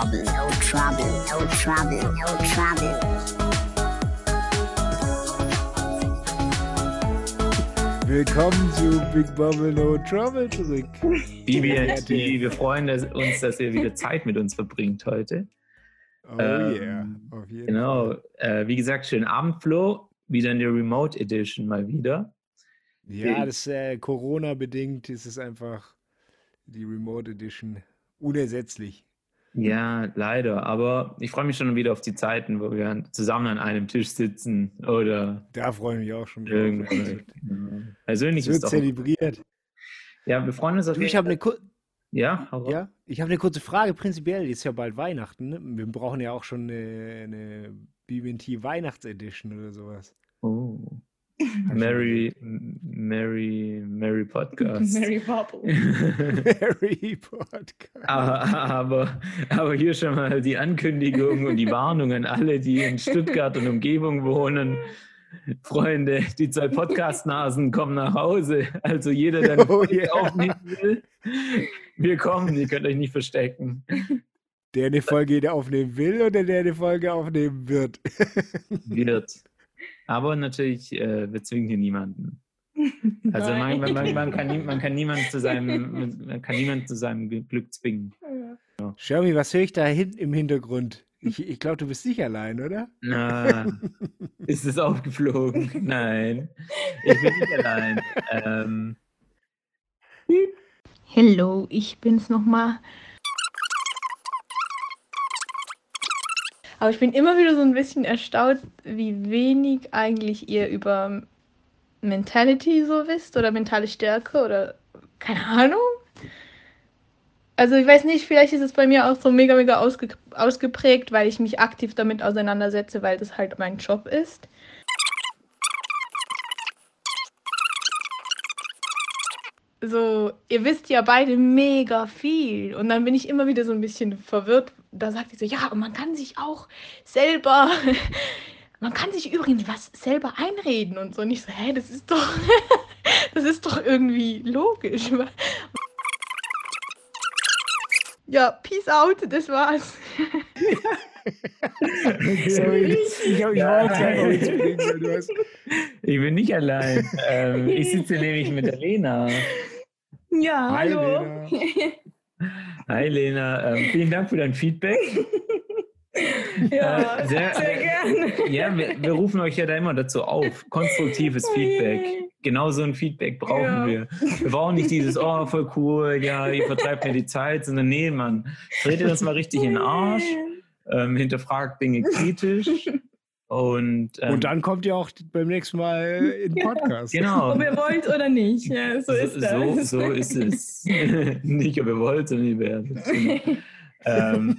trouble, no trouble, no trouble, no trouble. Willkommen zu Big Bubble No Trouble zurück. BBNT, wir freuen uns, dass ihr wieder Zeit mit uns verbringt heute. Oh ähm, yeah, auf jeden genau. Fall. Äh, wie gesagt, schönen Abend, Flo. Wieder in der Remote Edition mal wieder. Ja, das äh, Corona-bedingt ist es einfach die Remote Edition unersetzlich. Ja, leider. Aber ich freue mich schon wieder auf die Zeiten, wo wir zusammen an einem Tisch sitzen oder. Da freue ich mich auch schon. Irgendwo. Persönlich es wird ist zelebriert. Ja, wir freuen uns auf du, Ich habe eine ja, ja, ich habe eine kurze Frage. Prinzipiell ist ja bald Weihnachten. Ne? Wir brauchen ja auch schon eine, eine BBT Weihnachtsedition oder sowas. Oh. Mary, Mary, Mary Podcast. Mary Popple. Mary Podcast. Aber, aber, aber hier schon mal die Ankündigung und die Warnung an alle, die in Stuttgart und Umgebung wohnen. Freunde, die zwei Podcast-Nasen kommen nach Hause. Also jeder, der oh, yeah. aufnehmen will, wir kommen, ihr könnt euch nicht verstecken. Der eine Folge aufnehmen will oder der eine Folge aufnehmen wird? Wird. Aber natürlich, äh, wir zwingen hier niemanden. Also man, man, man, man, kann, man, kann niemanden zu seinem, man kann niemanden zu seinem Glück zwingen. Ja. Shermy, was höre ich da hinten im Hintergrund? Ich, ich glaube, du bist nicht allein, oder? Na, ist es aufgeflogen? Nein, ich bin nicht allein. Ähm. Hello, ich bin's nochmal. Aber ich bin immer wieder so ein bisschen erstaunt, wie wenig eigentlich ihr über Mentality so wisst oder mentale Stärke oder keine Ahnung. Also ich weiß nicht, vielleicht ist es bei mir auch so mega, mega ausge ausgeprägt, weil ich mich aktiv damit auseinandersetze, weil das halt mein Job ist. So, ihr wisst ja beide mega viel. Und dann bin ich immer wieder so ein bisschen verwirrt. Da sagt sie so, ja, und man kann sich auch selber, man kann sich übrigens was selber einreden und so. Und ich so, hä, das ist doch, das ist doch irgendwie logisch. Ja, peace out, das war's. Sorry, ich, ich ja. Ich bin nicht allein. Ähm, ich sitze nämlich mit der Lena. Ja, Hi, hallo. Lena. Hi Lena, ähm, vielen Dank für dein Feedback. ja, äh, sehr, sehr gerne. Ja, wir, wir, rufen euch ja da immer dazu auf. Konstruktives Feedback. Genau so ein Feedback brauchen ja. wir. Wir brauchen nicht dieses, oh, voll cool, ja, ihr vertreibt mir die Zeit, sondern nee, Mann, dreht ihr das mal richtig in den Arsch, ähm, hinterfragt Dinge kritisch und, ähm, und dann kommt ihr auch beim nächsten Mal in den Podcast. Genau. Ob ihr wollt oder nicht. Ja, so ist das. So, so ist es. nicht, ob ihr wollt, sondern ihr werdet. Genau. ähm,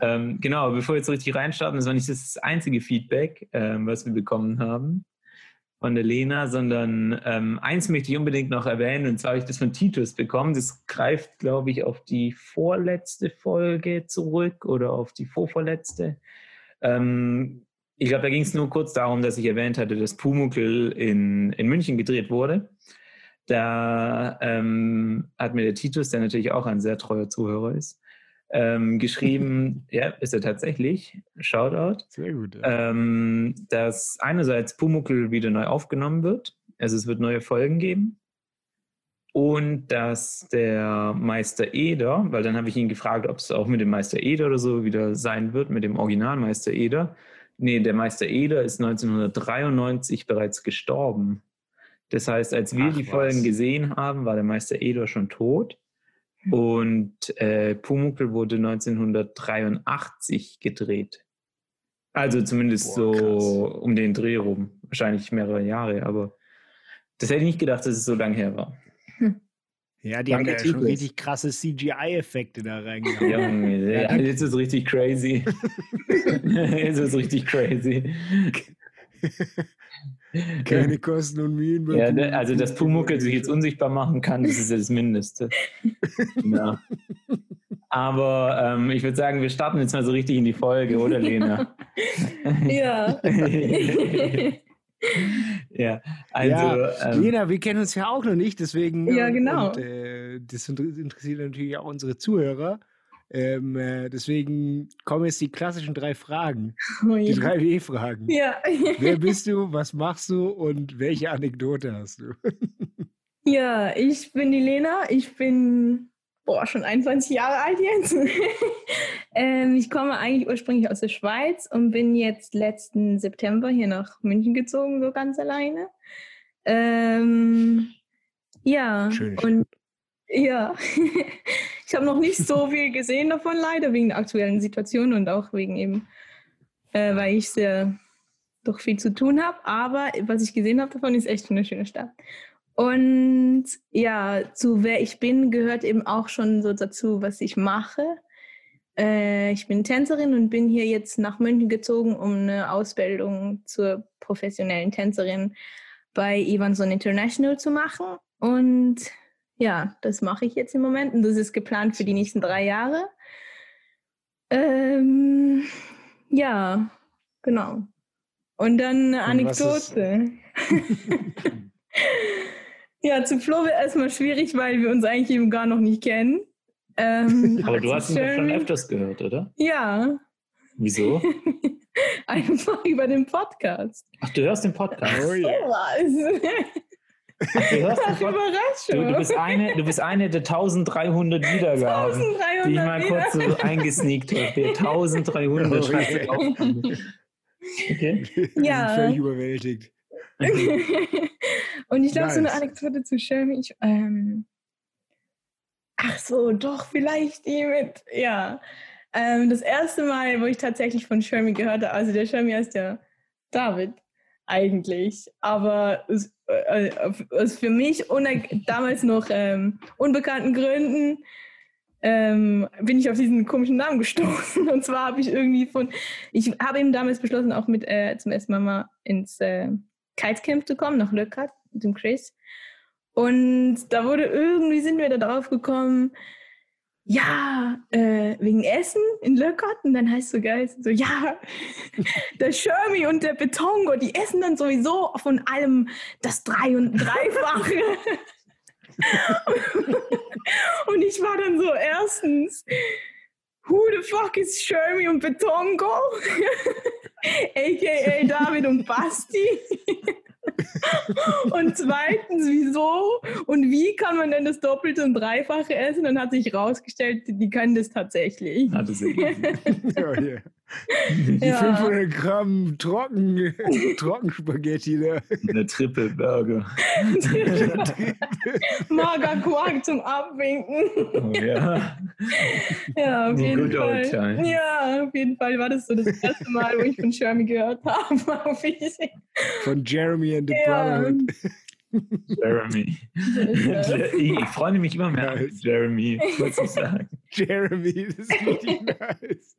ähm, genau, bevor wir jetzt richtig reinstarten, das war nicht das einzige Feedback, ähm, was wir bekommen haben von der Lena, sondern ähm, eins möchte ich unbedingt noch erwähnen, und zwar habe ich das von Titus bekommen. Das greift, glaube ich, auf die vorletzte Folge zurück oder auf die vorvorletzte. Ähm, ich glaube, da ging es nur kurz darum, dass ich erwähnt hatte, dass Pumuckl in, in München gedreht wurde. Da ähm, hat mir der Titus, der natürlich auch ein sehr treuer Zuhörer ist, ähm, geschrieben, ja, ist er tatsächlich, Shoutout, sehr gut, ja. ähm, dass einerseits Pumuckl wieder neu aufgenommen wird, also es wird neue Folgen geben und dass der Meister Eder, weil dann habe ich ihn gefragt, ob es auch mit dem Meister Eder oder so wieder sein wird, mit dem Originalmeister Eder, Nee, der Meister Eder ist 1993 bereits gestorben. Das heißt, als wir Ach, die Folgen was. gesehen haben, war der Meister Eder schon tot. Hm. Und äh, Pumuckl wurde 1983 gedreht. Also zumindest Boah, so krass. um den Dreh rum. Wahrscheinlich mehrere Jahre, aber das hätte ich nicht gedacht, dass es so lange her war. Hm. Ja, die Danke haben ja schon richtig krasse CGI-Effekte da reingehauen. Ja, ja, jetzt ist es richtig crazy. jetzt ist es richtig crazy. Keine Kosten und Mühen. Ja, also, dass Pumuckl sich jetzt unsichtbar machen kann, das ist ja das Mindeste. ja. Aber ähm, ich würde sagen, wir starten jetzt mal so richtig in die Folge, oder Lena? ja. ja, also. Ja, ähm, Lena, wir kennen uns ja auch noch nicht, deswegen. Ja, genau. Und, äh, das interessiert natürlich auch unsere Zuhörer. Ähm, äh, deswegen kommen jetzt die klassischen drei Fragen. Oh Die drei W-Fragen. Ja. Wer bist du, was machst du und welche Anekdote hast du? ja, ich bin die Lena. Ich bin boah, schon 21 Jahre alt jetzt. ähm, ich komme eigentlich ursprünglich aus der Schweiz und bin jetzt letzten September hier nach München gezogen, so ganz alleine. Ähm, ja, Schön. und ja, ich habe noch nicht so viel gesehen davon, leider, wegen der aktuellen Situation und auch wegen eben, äh, weil ich sehr doch viel zu tun habe. Aber was ich gesehen habe davon, ist echt eine schöne Stadt. Und ja, zu wer ich bin, gehört eben auch schon so dazu, was ich mache. Äh, ich bin Tänzerin und bin hier jetzt nach München gezogen, um eine Ausbildung zur professionellen Tänzerin bei Evanson International zu machen. Und ja, das mache ich jetzt im Moment und das ist geplant für die nächsten drei Jahre. Ähm, ja, genau. Und dann eine Anekdote. ja, zu Flo wäre erstmal schwierig, weil wir uns eigentlich eben gar noch nicht kennen. Ähm, Aber du hast ihn schon öfters gehört, oder? Ja, Wieso? einfach über den Podcast. Ach, du hörst den Podcast. Oh ja. Was? Du hörst Podcast. Überraschung. Du, du, bist eine, du bist eine der 1300 Wiedergaben, 1300 die ich mal wieder. kurz so eingesneakt habe. Der 1300 Oh, schreibt ja. auf. Okay. Ja. Völlig überwältigt. Und ich glaube, so eine Nice. Anekdote zu Shermy, ich, ähm, ach so, doch, vielleicht die mit, ja. Ähm, das erste Mal, wo ich tatsächlich von Shermy gehört habe, also der Shermy heißt ja David eigentlich, aber äh, auf- aus für mich damals noch ähm, unbekannten Gründen ähm, bin ich auf diesen komischen Namen gestoßen. Und zwar habe ich irgendwie von, ich habe eben damals beschlossen, auch mit äh, zum ersten Mal mal ins äh, Kitecamp zu kommen, nach Löckert mit dem Chris. Und da wurde irgendwie, sind wir da drauf gekommen, ja, äh, wegen Essen in Löckert. Und dann heißt so geil, so, ja, der Shermy und der Betongo, die essen dann sowieso von allem das Drei- und Dreifache. und ich war dann so, erstens, who the fuck is Shermy und Betongo? AKA David und Basti. und zweitens, wieso und wie kann man denn das Doppelte und Dreifache essen? Dann hat sich rausgestellt, die können das tatsächlich. Ist Oh, ja. Die Ja. 500 Gramm Trocken, Trockenspaghetti da. eine Triple Burger. Magerquark zum Abwinken. Oh, ja. Ja, auf jeden good old Fall. times. Ja, auf jeden Fall war das so das erste Mal, wo ich von Shermy gehört habe. Von Jeremy and the Ja. Brotherhood. Jeremy. Ich freue mich immer mehr auf Jeremy, muss ich sagen. Jeremy, das ist richtig nice.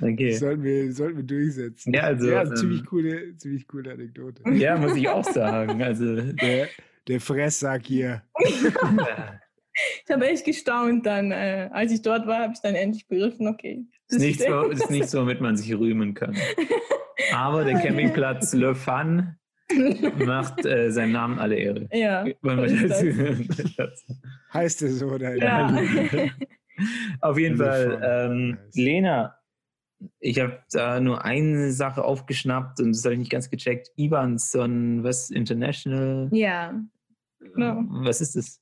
Okay. Sollten wir, sollten wir durchsetzen. Ja, also, ja, ähm, ziemlich, coole, ziemlich coole Anekdote. Ja, muss ich auch sagen. Also, Der, der Fresssack hier. Ich habe echt gestaunt dann. Äh, als ich dort war, habe ich dann endlich begriffen, okay. ist nicht so, ist nicht so, womit man sich rühmen kann. Aber der Campingplatz Le Fun macht äh, seinem Namen alle Ehre. Ja. Das- Heißt es so, dein Ja. Auf jeden Fall, ähm. Lena, ich habe da nur eine Sache aufgeschnappt und das habe ich nicht ganz gecheckt. Ivanson, was International? ja. Genau. Was ist das?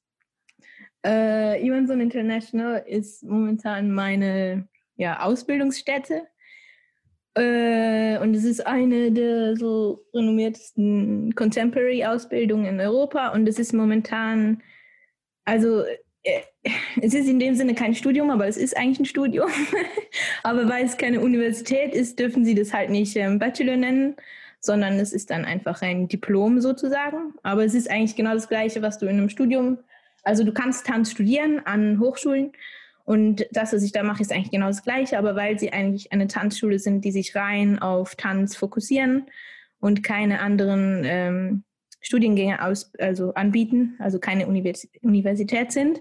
Äh, Ivanson International ist momentan meine ja, Ausbildungsstätte. Äh, und es ist eine der so renommiertesten Contemporary-Ausbildungen in Europa. Und es ist momentan, also es ist in dem Sinne kein Studium, aber es ist eigentlich ein Studium. aber weil es keine Universität ist, dürfen sie das halt nicht ähm, Bachelor nennen, sondern es ist dann einfach ein Diplom sozusagen. Aber es ist eigentlich genau das Gleiche, was du in einem Studium also du kannst Tanz studieren an Hochschulen und das, was ich da mache, ist eigentlich genau das Gleiche, aber weil sie eigentlich eine Tanzschule sind, die sich rein auf Tanz fokussieren und keine anderen ähm, Studiengänge aus, also anbieten, also keine Univers Universität sind,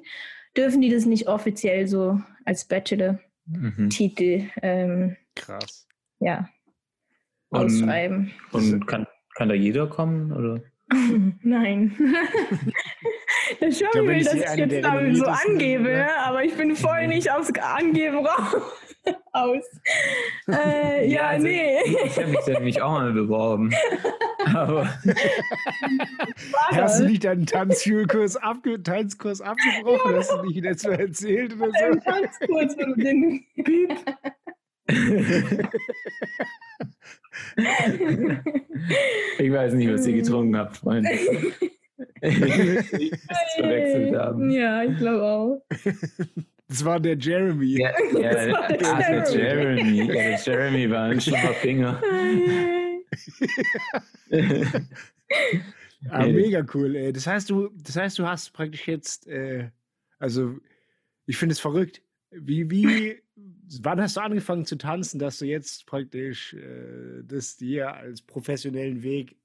dürfen die das nicht offiziell so als Bachelor-Titel Mhm. ähm, Krass. ja, Und, ausschreiben. und kann, kann da jeder kommen? Oder? Nein. Der wenn will, dass ich jetzt damit so renommiertesten- angebe, Ja. aber ich bin voll nicht aufs Angeben raus. aus. Äh, ja, also, nee. Ich habe mich nämlich auch mal beworben. Aber Hast du nicht deinen Tanzschulkurs abge Tanzkurs abgebrochen? Hast du nicht Mal erzählt oder so? Ganz kurz, wo du den Piep. ich weiß nicht, was ihr getrunken habt, Freunde. ich verwechselt haben. Ja, ich glaube auch. Das war der Jeremy. Ja, ja, Das war der ach, der Jeremy. Jeremy. Ja, der Jeremy war ein schlimmer Finger. Ah, mega cool. Ey. Das heißt, du, das heißt, du hast praktisch jetzt, äh, also ich finde es verrückt. Wie, wie, wann hast du angefangen zu tanzen, dass du jetzt praktisch äh, das dir als professionellen Weg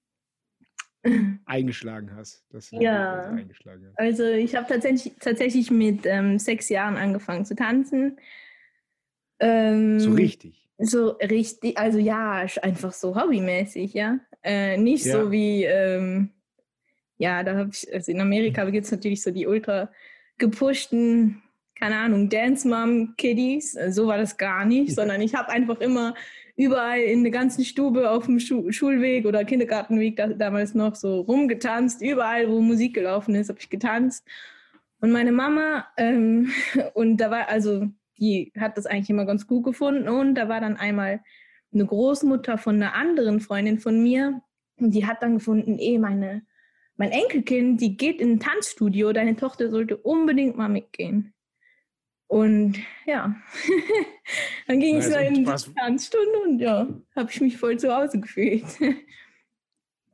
eingeschlagen hast? Ja. Also eingeschlagen hast? Also ich habe tatsächlich, tatsächlich mit ähm, sechs Jahren angefangen zu tanzen. Ähm, So richtig. So richtig, also ja, einfach so hobbymäßig, ja. Äh, nicht Ja. so wie, ähm, ja, da habe ich, also in Amerika gibt es natürlich so die ultra gepushten, keine Ahnung, Dance Mom Kiddies. So war das gar nicht, sondern ich habe einfach immer überall in der ganzen Stube auf dem Schu Schulweg oder Kindergartenweg da, damals noch so rumgetanzt. Überall, wo Musik gelaufen ist, habe ich getanzt. Und meine Mama, ähm, und da war also, die hat das eigentlich immer ganz gut gefunden. Und da war dann einmal eine Großmutter von einer anderen Freundin von mir. Und die hat dann gefunden, eh, meine, mein Enkelkind, die geht in ein Tanzstudio, deine Tochter sollte unbedingt mal mitgehen. Und ja, dann ging Nice. ich so in die Tanzstunde und ja, habe ich mich voll zu Hause gefühlt.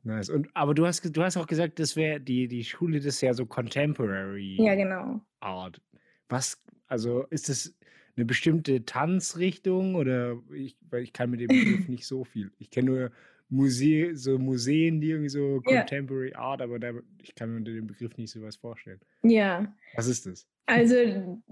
Nice. Und, aber du hast, du hast auch gesagt, das wäre die, die Schule, das ist ja so Contemporary ja, genau. Art. Was, also ist das eine bestimmte Tanzrichtung oder ich, weil ich kann mit dem Begriff nicht so viel. Ich kenne nur Muse so Museen, die irgendwie so Ja. Contemporary Art, aber da, ich kann mir unter dem Begriff nicht so was vorstellen. Ja, Was ist das? Also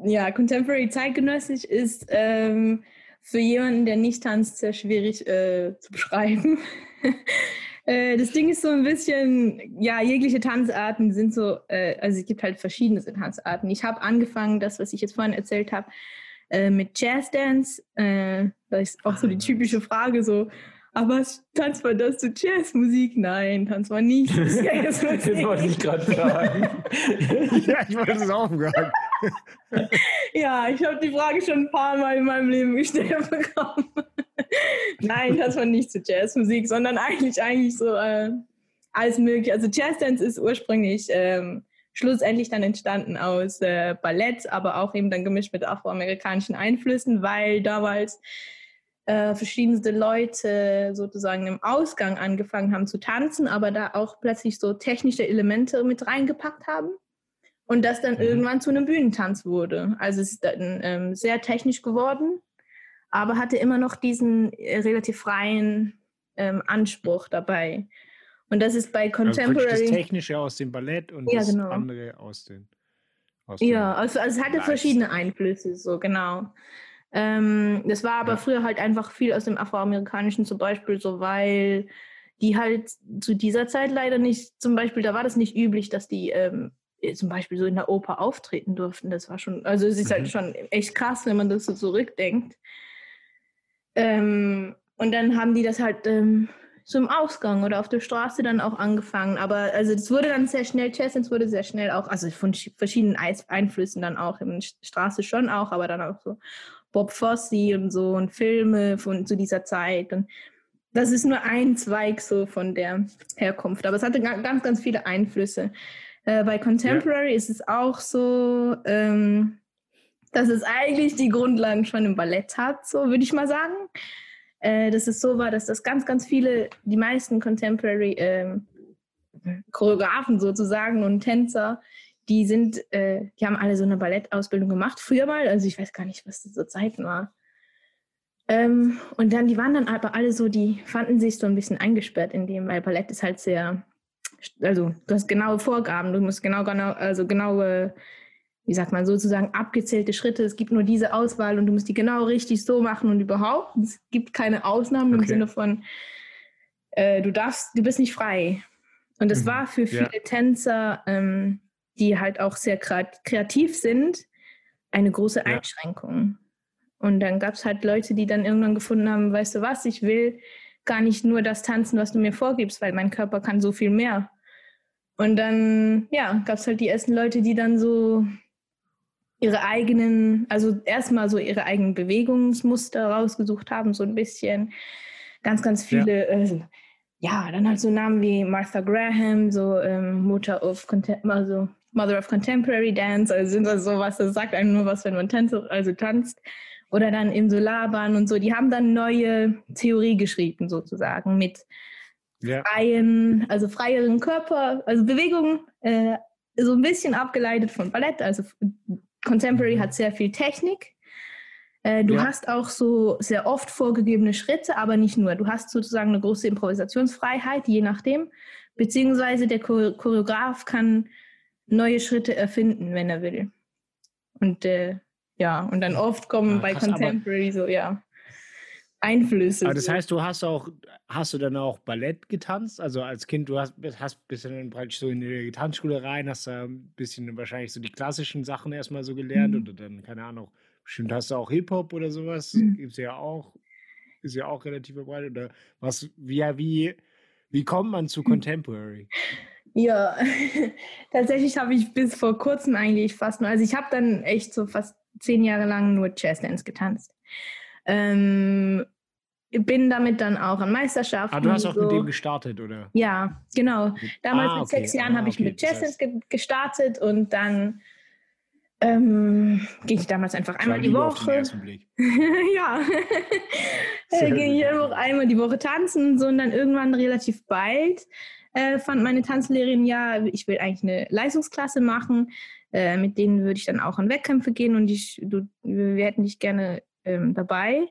ja, Contemporary zeitgenössisch ist ähm, für jemanden, der nicht tanzt, sehr schwierig äh, zu beschreiben. äh, das Ding ist so ein bisschen, ja, jegliche Tanzarten sind so, äh, also es gibt halt verschiedene Tanzarten. Ich habe angefangen, das, was ich jetzt vorhin erzählt habe, äh, mit Jazzdance. Äh, das ist auch so die Ah, typische Frage so, aber tanzt man das zu Jazzmusik? Nein, tanzt man nicht zu Das Jazzmusik. wollte ich gerade sagen. ja, ich wollte es auch fragen. Ja, ich habe die Frage schon ein paar Mal in meinem Leben gestellt bekommen. Nein, das war nicht zu Jazzmusik, sondern eigentlich, eigentlich so äh, alles mögliche. Also Jazzdance ist ursprünglich ähm, schlussendlich dann entstanden aus äh, Ballett, aber auch eben dann gemischt mit afroamerikanischen Einflüssen, weil damals äh, verschiedenste Leute sozusagen im Ausgang angefangen haben zu tanzen, aber da auch plötzlich so technische Elemente mit reingepackt haben. Und das dann Mhm. irgendwann zu einem Bühnentanz wurde. Also es ist dann ähm, sehr technisch geworden, aber hatte immer noch diesen äh, relativ freien ähm, Anspruch dabei. Und das ist bei Also praktisch das Contemporary. Technische aus dem Ballett und Ja, das genau. andere aus den. Aus Ja, also, also es hatte Nice. verschiedene Einflüsse, so genau. Ähm, das war aber Ja. früher halt einfach viel aus dem Afroamerikanischen zum Beispiel, so weil die halt zu dieser Zeit leider nicht, zum Beispiel, da war das nicht üblich, dass die ähm, äh, zum Beispiel so in der Oper auftreten durften. Das war schon, also es ist Mhm. halt schon echt krass, wenn man das so zurückdenkt. Ähm, und dann haben die das halt ähm, so im Ausgang oder auf der Straße dann auch angefangen. Aber also das wurde dann sehr schnell, Jazzdance wurde sehr schnell auch, also von sch- verschiedenen Einflüssen dann auch, in Straße schon auch, aber dann auch so Bob Fosse und so und Filme von zu dieser Zeit. Und das ist nur ein Zweig so von der Herkunft. Aber es hatte ga- ganz, ganz viele Einflüsse. Äh, bei Contemporary ist es auch so, ähm, dass es eigentlich die Grundlagen schon im Ballett hat, so würde ich mal sagen. Äh, dass es so war, dass das ganz, ganz viele, die meisten Contemporary ähm, Choreografen sozusagen und Tänzer, die sind, äh, die haben alle so eine Ballettausbildung gemacht, früher mal, also ich weiß gar nicht, was das so Zeiten war. Ähm, und dann, die waren dann aber alle so, die fanden sich so ein bisschen eingesperrt in dem, weil Ballett ist halt sehr, also du hast genaue Vorgaben, du musst genau, genau, also genaue, wie sagt man, sozusagen abgezählte Schritte. Es gibt nur diese Auswahl und du musst die genau richtig so machen und überhaupt. Es gibt keine Ausnahmen im Okay. Sinne von, äh, du darfst, du bist nicht frei. Und das Mhm. war für Ja. viele Tänzer ähm, die halt auch sehr kreativ sind, eine große Ja. Einschränkung. Und dann gab es halt Leute, die dann irgendwann gefunden haben, weißt du was, ich will gar nicht nur das tanzen, was du mir vorgibst, weil mein Körper kann so viel mehr. Und dann, ja, gab es halt die ersten Leute, die dann so ihre eigenen, also erstmal so ihre eigenen Bewegungsmuster rausgesucht haben, so ein bisschen. Ganz, ganz viele, äh, ja, dann halt so Namen wie Martha Graham, so ähm, Mutter of Contem also Mother of Contemporary Dance, also sind das sowas, das sagt einem nur was, wenn man tanzt, also tanzt. Oder dann im Solaban und so, die haben dann neue Theorie geschrieben, sozusagen, mit Ja. freien, also freieren Körper, also Bewegung, äh, so ein bisschen abgeleitet von Ballett. Also Contemporary hat sehr viel Technik. Äh, du Ja. hast auch so sehr oft vorgegebene Schritte, aber nicht nur. Du hast sozusagen eine große Improvisationsfreiheit, je nachdem. Beziehungsweise der Chore- Choreograf kann neue Schritte erfinden, wenn er will. Und äh, ja, und dann oft kommen Ah, bei krass, Contemporary so, ja, Einflüsse. Aber das so. heißt, du hast auch, hast du dann auch Ballett getanzt? Also als Kind, du hast, hast bist du dann praktisch so in die Tanzschule rein, hast da ein bisschen wahrscheinlich so die klassischen Sachen erstmal so gelernt Mhm. oder dann, keine Ahnung, bestimmt hast du auch Hip-Hop oder sowas. Mhm. Gibt's ja auch, ist ja auch relativ verbreitet. Oder was, wie, wie, wie kommt man zu Contemporary? Ja, tatsächlich habe ich bis vor kurzem eigentlich fast nur, also ich habe dann echt so fast zehn Jahre lang nur Jazzdance getanzt. Ähm, bin damit dann auch an Meisterschaften. Ah, du hast auch so. mit dem gestartet, oder? Ja, genau. Damals Ah, mit sechs. Jahren Ah, habe ich okay. mit Jazzdance ge gestartet und dann ähm, ging ich damals einfach einmal die Woche. ja. Ging ich einfach einmal die Woche tanzen, so und dann irgendwann relativ bald äh, fand meine Tanzlehrerin, ja, ich will eigentlich eine Leistungsklasse machen. Äh, mit denen würde ich dann auch an Wettkämpfe gehen und ich, du, wir hätten dich gerne ähm, dabei.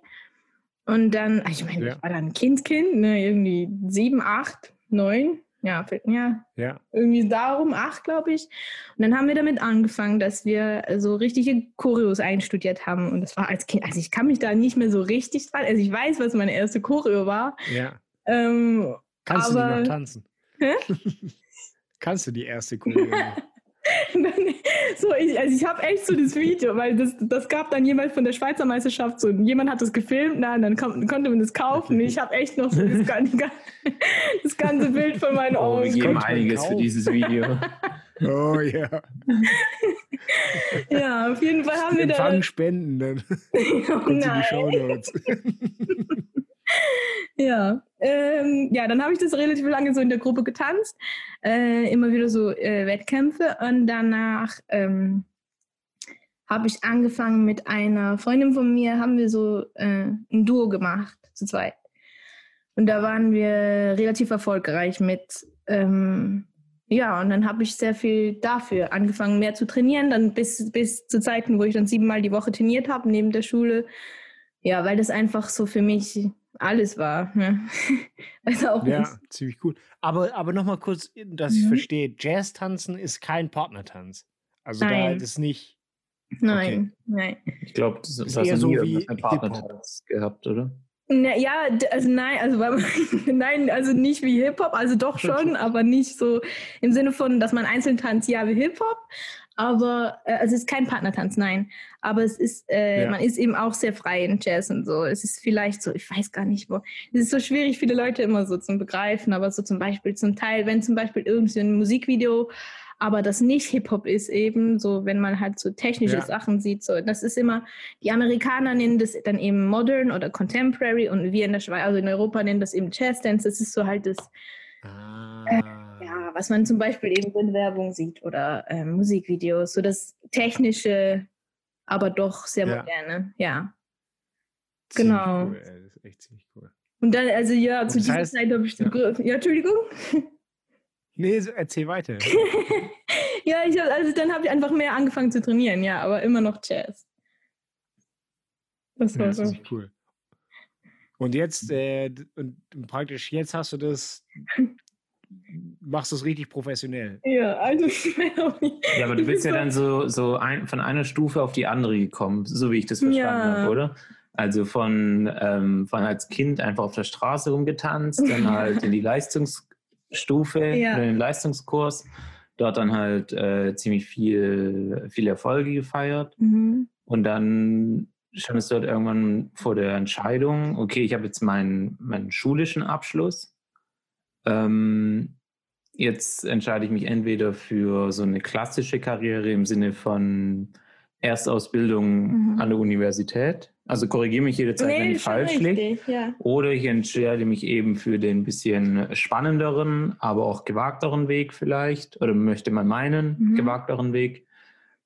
Und dann, ich meine, Ja. ich war dann ein Kindskind, ne, irgendwie sieben, acht, neun, ja, ja, Ja. irgendwie darum, acht, glaube ich. Und dann haben wir damit angefangen, dass wir so richtige Choreos einstudiert haben. Und das war als Kind, also ich kann mich da nicht mehr so richtig dran, also ich weiß, was meine erste Choreo war. Ja. Ähm, Kannst du die Aber- noch tanzen? Kannst du die erste noch? so, ich, also ich habe echt so das Video, weil das, das gab dann jemand von der Schweizer Meisterschaft so, und jemand hat das gefilmt, na, und dann kon konnte man das kaufen. Ich habe echt noch so das, ganze- das ganze Bild von meinen Oh, wir Augen. geben konnte man einiges für dieses Video. oh ja. Ja, auf jeden Fall haben wir da. Empfang Spenden, dann Oh nein. Ja, ähm, ja, dann habe ich das relativ lange so in der Gruppe getanzt, äh, immer wieder so äh, Wettkämpfe und danach ähm, habe ich angefangen mit einer Freundin von mir, haben wir so äh, ein Duo gemacht, zu zweit. Und da waren wir relativ erfolgreich mit, ähm, ja, und dann habe ich sehr viel dafür angefangen, mehr zu trainieren, dann bis, bis zu Zeiten, wo ich dann siebenmal die Woche trainiert habe, neben der Schule. Ja, weil das einfach so für mich alles war. Ne? Also auch Ja, ziemlich cool. Aber, aber nochmal kurz, dass ich Mhm. verstehe, Jazz-Tanzen ist kein Partnertanz. Also da Nein. das ist nicht. Nein, nein. Ich glaube, du Ist hast eher so nie wie Hip-Hop. Partnertanz gehabt, oder? Na, ja, also nein, also nein, also nicht wie Hip-Hop, also doch schon, aber nicht so im Sinne von, dass man einzeln tanzt, ja, wie Hip-Hop. Aber äh, also es ist kein Partnertanz, nein. Aber es ist, äh, Ja. man ist eben auch sehr frei in Jazz und so. Es ist vielleicht so, ich weiß gar nicht, wo. Es ist so schwierig, viele Leute immer so zum Begreifen, aber so zum Beispiel zum Teil, wenn zum Beispiel irgendwie ein Musikvideo, aber das nicht Hip-Hop ist eben, so wenn man halt so technische Ja. Sachen sieht, so das ist immer, die Amerikaner nennen das dann eben Modern oder Contemporary und wir in der Schweiz, also in Europa nennen das eben Jazz Dance. Das ist so halt das, Ah. Ja, was man zum Beispiel eben in Werbung sieht oder ähm, Musikvideos, so das technische, aber doch sehr Ja. moderne, ja. Ziemlich genau. Cool, ey. Das ist echt ziemlich cool. Und dann, also ja, Und zu das dieser heißt- Zeit habe ich, ja. ja. ja, Entschuldigung. Nee, so, erzähl weiter. ja, ich hab, also dann habe ich einfach mehr angefangen zu trainieren, ja, aber immer noch Jazz. Das Ja, war das so. ist cool. Und jetzt, äh, und praktisch, jetzt hast du das, machst du es richtig professionell. Ja, also. Ja, aber du bist ja dann so, so ein, von einer Stufe auf die andere gekommen, so wie ich das verstanden Ja. habe, oder? Also von, ähm, von als Kind einfach auf der Straße rumgetanzt, dann halt in die Leistungsstufe Ja. oder in den Leistungskurs, dort dann halt äh, ziemlich viel, viele Erfolge gefeiert. Mhm. Und dann stand es dort irgendwann vor der Entscheidung, okay, ich habe jetzt meinen, meinen schulischen Abschluss. Ähm, jetzt entscheide ich mich entweder für so eine klassische Karriere im Sinne von Erstausbildung Mhm. an der Universität. Also korrigiere mich jederzeit, wenn Nee, ich schon falsch liege. ja. Oder ich entscheide mich eben für den bisschen spannenderen, aber auch gewagteren Weg vielleicht. Oder möchte man meinen, Mhm. gewagteren Weg.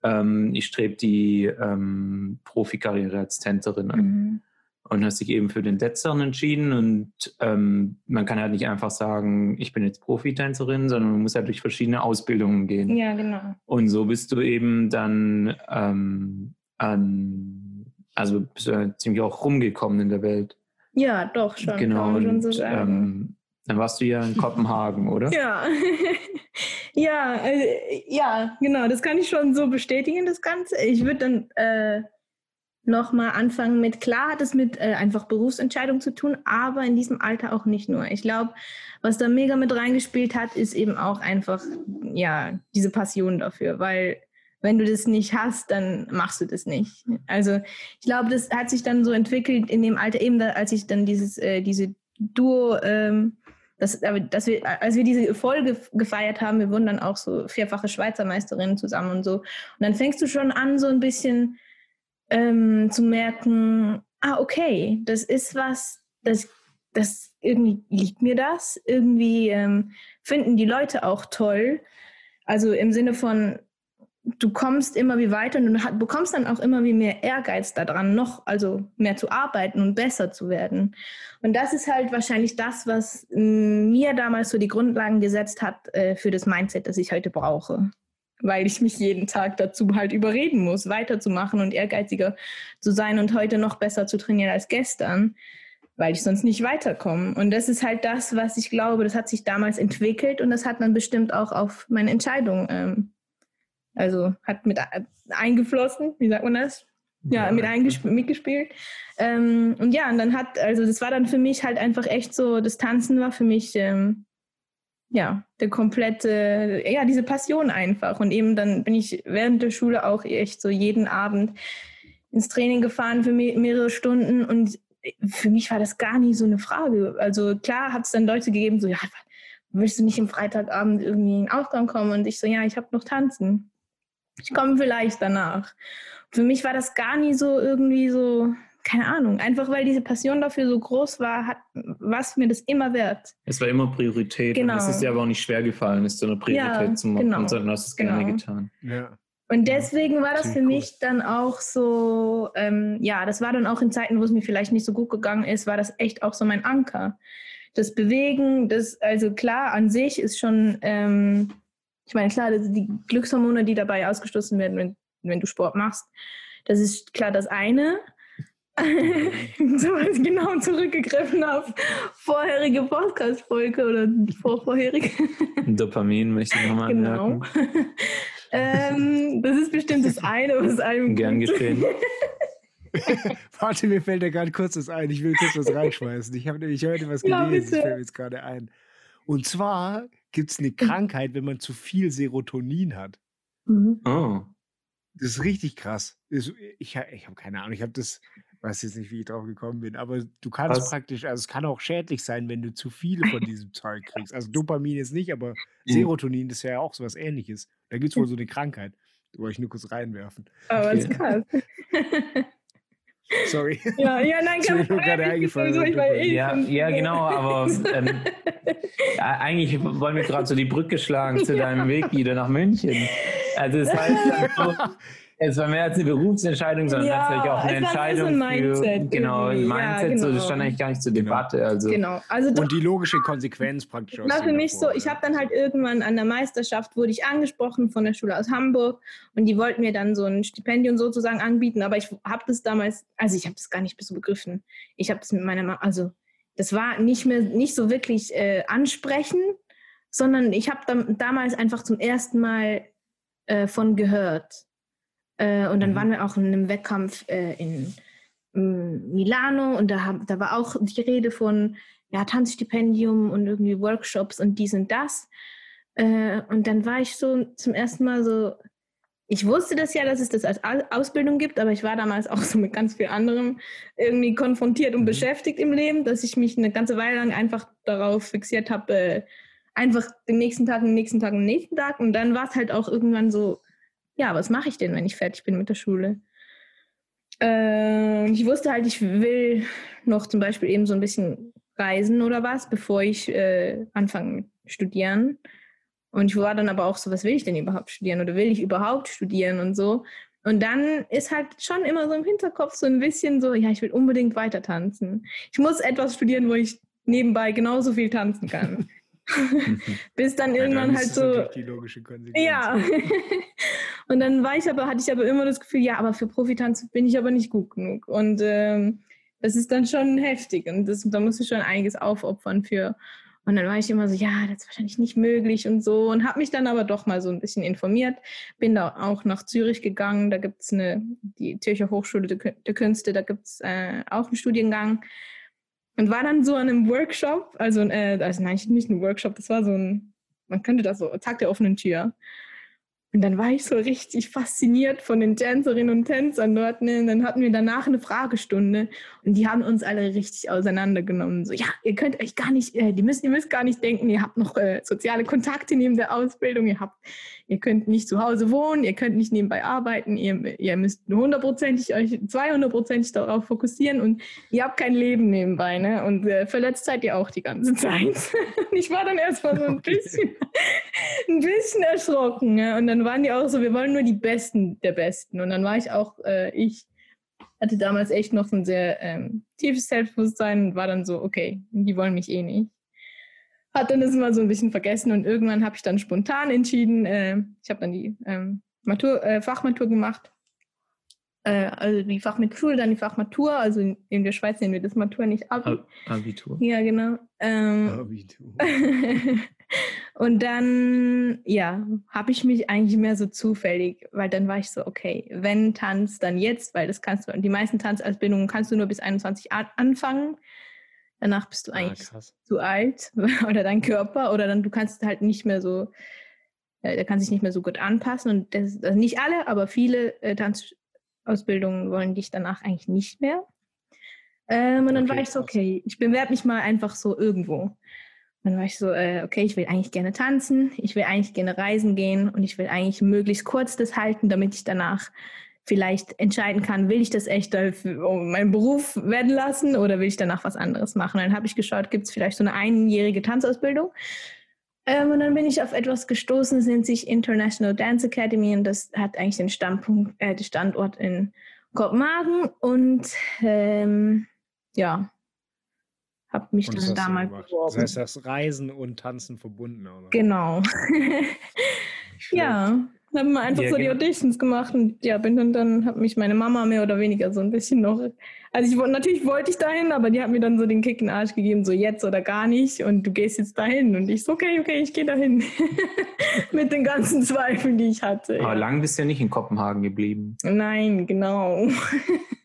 Ähm, ich strebe die ähm, Profikarriere als Tänzerin an Mhm. Und hast sich eben für den letzteren entschieden. Und ähm, man kann halt nicht einfach sagen, ich bin jetzt Profitänzerin, sondern man muss halt durch verschiedene Ausbildungen gehen. Ja, genau. Und so bist du eben dann ähm, an, also bist du ja ziemlich auch rumgekommen in der Welt. Ja, doch schon. genau. Kann man so und, sagen. ähm, dann warst du ja in Kopenhagen, oder? Ja, ja, äh, ja, genau, das kann ich schon so bestätigen, das Ganze. Ich würde dann äh, nochmal anfangen mit, klar hat es mit äh, einfach Berufsentscheidung zu tun, aber in diesem Alter auch nicht nur. Ich glaube, was da mega mit reingespielt hat, ist eben auch einfach, ja, diese Passion dafür, weil wenn du das nicht hast, dann machst du das nicht. Also ich glaube, das hat sich dann so entwickelt in dem Alter, eben da, als ich dann dieses, äh, diese Duo, ähm, das, dass wir, als wir diese Folge gefeiert haben, wir wurden dann auch so vierfache Schweizer Meisterinnen zusammen und so. Und dann fängst du schon an, so ein bisschen ähm, zu merken, ah, okay, das ist was, das, das irgendwie liegt mir das, irgendwie ähm, finden die Leute auch toll. Also im Sinne von, du kommst immer wie weiter und du bekommst dann auch immer wie mehr Ehrgeiz daran, noch also mehr zu arbeiten und besser zu werden. Und das ist halt wahrscheinlich das, was mir damals so die Grundlagen gesetzt hat äh, für das Mindset, das ich heute brauche. Weil ich mich jeden Tag dazu halt überreden muss, weiterzumachen und ehrgeiziger zu sein und heute noch besser zu trainieren als gestern, weil ich sonst nicht weiterkomme. Und das ist halt das, was ich glaube, das hat sich damals entwickelt und das hat dann bestimmt auch auf meine Entscheidung ähm, also hat mit eingeflossen, wie sagt man das? Ja, mit mitgespielt. Ähm, und ja, und dann hat, also das war dann für mich halt einfach echt so, das Tanzen war für mich, ähm, ja, der komplette, ja, diese Passion einfach. Und eben dann bin ich während der Schule auch echt so jeden Abend ins Training gefahren für me mehrere Stunden und für mich war das gar nie so eine Frage. Also klar hat es dann Leute gegeben, so, ja, willst du nicht am Freitagabend irgendwie in Ausgang kommen? Und ich so, ja, ich habe noch tanzen. Ich komme vielleicht danach. Für mich war das gar nie so irgendwie so, keine Ahnung, einfach weil diese Passion dafür so groß war, hat, was mir das immer wert. Es war immer Priorität. Genau. Und es ist dir aber auch nicht schwer gefallen, es zu einer Priorität Ja, zu machen, genau. sondern du hast es gerne Genau. getan. Ja. Und deswegen war das für mich dann auch so, ähm, ja, das war dann auch in Zeiten, wo es mir vielleicht nicht so gut gegangen ist, war das echt auch so mein Anker. Das Bewegen, das, also klar, an sich ist schon, ähm, ich meine, klar, das, die Glückshormone, die dabei ausgestoßen werden, wenn, wenn du Sport machst, das ist klar das eine. so was genau zurückgegriffen auf vorherige Podcast-Folge oder vorvorherige. Dopamin möchte ich nochmal Genau. anmerken. ähm, das ist bestimmt das eine, was einem Gern geschehen. Warte, mir fällt da gerade kurz was ein. Ich will kurz was reinschmeißen. Ich habe nämlich heute was Ja, gelesen. bitte. Das fällt mir jetzt gerade ein. Und zwar gibt es eine Krankheit, wenn man zu viel Serotonin hat. Mhm. Oh. Das ist richtig krass. Ich, ich habe keine Ahnung. Ich habe das, weiß jetzt nicht, wie ich drauf gekommen bin, aber du kannst Was? praktisch, also es kann auch schädlich sein, wenn du zu viele von diesem Zeug kriegst. Also Dopamin ist nicht, aber Mhm. Serotonin ist ja auch so was ähnliches. Da gibt es wohl so eine Krankheit. Da wollte ich nur kurz reinwerfen. Aber ist Okay. krass. Sorry. ja, ja, nein, Ist mir kein nur gerade eingefallen, ich eh Ja, ja, genau, aber ähm, eigentlich wollen wir gerade so die Brücke schlagen zu deinem Weg wieder nach München. Also das heißt es war mehr als eine Berufsentscheidung, sondern Ja, tatsächlich auch eine mehr so Entscheidung ein Mindset für genau ein irgendwie. Ja, Mindset. So, das genau. stand eigentlich gar nicht zur Debatte. Also Genau. Also doch, Und die logische Konsequenz praktisch war für mich so, davor, ich ja. habe dann halt irgendwann an der Meisterschaft wurde ich angesprochen von der Schule aus Hamburg und die wollten mir dann so ein Stipendium sozusagen anbieten, aber ich habe das damals, also ich habe das gar nicht so begriffen. Ich habe das mit meiner Mama, also das war nicht mehr nicht so wirklich äh, ansprechen, sondern ich habe dann damals einfach zum ersten Mal äh, von gehört. Äh, und dann Mhm. waren wir auch in einem Wettkampf äh, in mm, Milano und da, hab, da war auch die Rede von ja, Tanzstipendium und irgendwie Workshops und dies und das. Äh, und dann war ich so zum ersten Mal so, ich wusste das ja, dass es das als Au- Ausbildung gibt, aber ich war damals auch so mit ganz viel anderem irgendwie konfrontiert und Mhm. beschäftigt im Leben, dass ich mich eine ganze Weile lang einfach darauf fixiert habe, äh, einfach den nächsten Tag, den nächsten Tag, den nächsten Tag. Und dann war es halt auch irgendwann so, ja, was mache ich denn, wenn ich fertig bin mit der Schule? Äh, ich wusste halt, ich will noch zum Beispiel eben so ein bisschen reisen oder was, bevor ich äh, anfange mit Studieren. Und ich war dann aber auch so, was will ich denn überhaupt studieren oder will ich überhaupt studieren und so. Und dann ist halt schon immer so im Hinterkopf so ein bisschen so, ja, ich will unbedingt weiter tanzen. Ich muss etwas studieren, wo ich nebenbei genauso viel tanzen kann. Bis dann Ja, irgendwann dann halt so, die logische Konsequenz. ja. und dann war ich aber, hatte ich aber immer das Gefühl, ja, aber für Profitanz bin ich aber nicht gut genug. Und ähm, das ist dann schon heftig und das, da muss ich schon einiges aufopfern für. Und dann war ich immer so, ja, das ist wahrscheinlich nicht möglich und so. Und habe mich dann aber doch mal so ein bisschen informiert. Bin da auch nach Zürich gegangen. Da gibt es eine, die Zürcher Hochschule der Künste, da gibt es äh, auch einen Studiengang. Und war dann so an einem Workshop, also, äh, also nein, nicht ein Workshop, das war so ein, man könnte das so, Tag der offenen Tür. Und dann war ich so richtig fasziniert von den Tänzerinnen und Tänzern dort. Ne? Und dann hatten wir danach eine Fragestunde und die haben uns alle richtig auseinandergenommen. So, ja, ihr könnt euch gar nicht, äh, die müsst, ihr müsst gar nicht denken, ihr habt noch äh, soziale Kontakte neben der Ausbildung, ihr habt, ihr könnt nicht zu Hause wohnen, ihr könnt nicht nebenbei arbeiten, ihr, ihr müsst hundertprozentig euch, 200prozentig darauf fokussieren und ihr habt kein Leben nebenbei, ne? Und äh, verletzt seid ihr auch die ganze Zeit. ich war dann erstmal so ein bisschen, ein bisschen erschrocken. Ne? Und dann waren die auch so, wir wollen nur die Besten der Besten. Und dann war ich auch, äh, ich hatte damals echt noch ein sehr ähm, tiefes Selbstbewusstsein und war dann so, okay, die wollen mich eh nicht. Hat dann das immer so ein bisschen vergessen und irgendwann habe ich dann spontan entschieden, äh, ich habe dann die ähm, Matur, äh, Fachmatur gemacht. Äh, also die Fachmitschule, dann die Fachmatur, also in, in der Schweiz nennen wir das Matur nicht Abi. Ab- Abitur. Ja, genau. Ähm, du. und dann, ja, habe ich mich eigentlich mehr so zufällig, weil dann war ich so, okay, wenn Tanz, dann jetzt, weil das kannst du, die meisten Tanzausbildungen kannst du nur bis 21 a- anfangen. Danach bist du Ah, eigentlich krass. zu alt oder dein Körper oder dann du kannst halt nicht mehr so, äh, der kann sich nicht mehr so gut anpassen und das, also nicht alle, aber viele äh, Tanzausbildungen wollen dich danach eigentlich nicht mehr. Ähm, und dann Okay, war ich so, okay, ich bewerbe mich mal einfach so irgendwo. Dann war ich so, äh, okay, ich will eigentlich gerne tanzen, ich will eigentlich gerne reisen gehen und ich will eigentlich möglichst kurz das halten, damit ich danach vielleicht entscheiden kann, will ich das echt dafür, um meinen Beruf werden lassen oder will ich danach was anderes machen. Dann habe ich geschaut, gibt es vielleicht so eine einjährige Tanzausbildung. Ähm, und dann bin ich auf etwas gestoßen, das nennt sich International Dance Academy und das hat eigentlich den Standpunkt, äh, Standort in Kopenhagen und ähm, ja, habe mich Und dann damals gemacht. beworben. Das heißt, das Reisen und Tanzen verbunden, oder? Genau. Ja, dann haben wir einfach Ja, so die genau. Auditions gemacht und ja, bin dann, dann hat mich meine Mama mehr oder weniger so ein bisschen noch. Also ich natürlich wollte ich dahin, aber die hat mir dann so den Kick in den Arsch gegeben, so jetzt oder gar nicht und du gehst jetzt dahin und ich so, okay, okay, ich gehe dahin. Mit den ganzen Zweifeln, die ich hatte. Aber ja. lang bist du ja nicht in Kopenhagen geblieben. Nein, genau.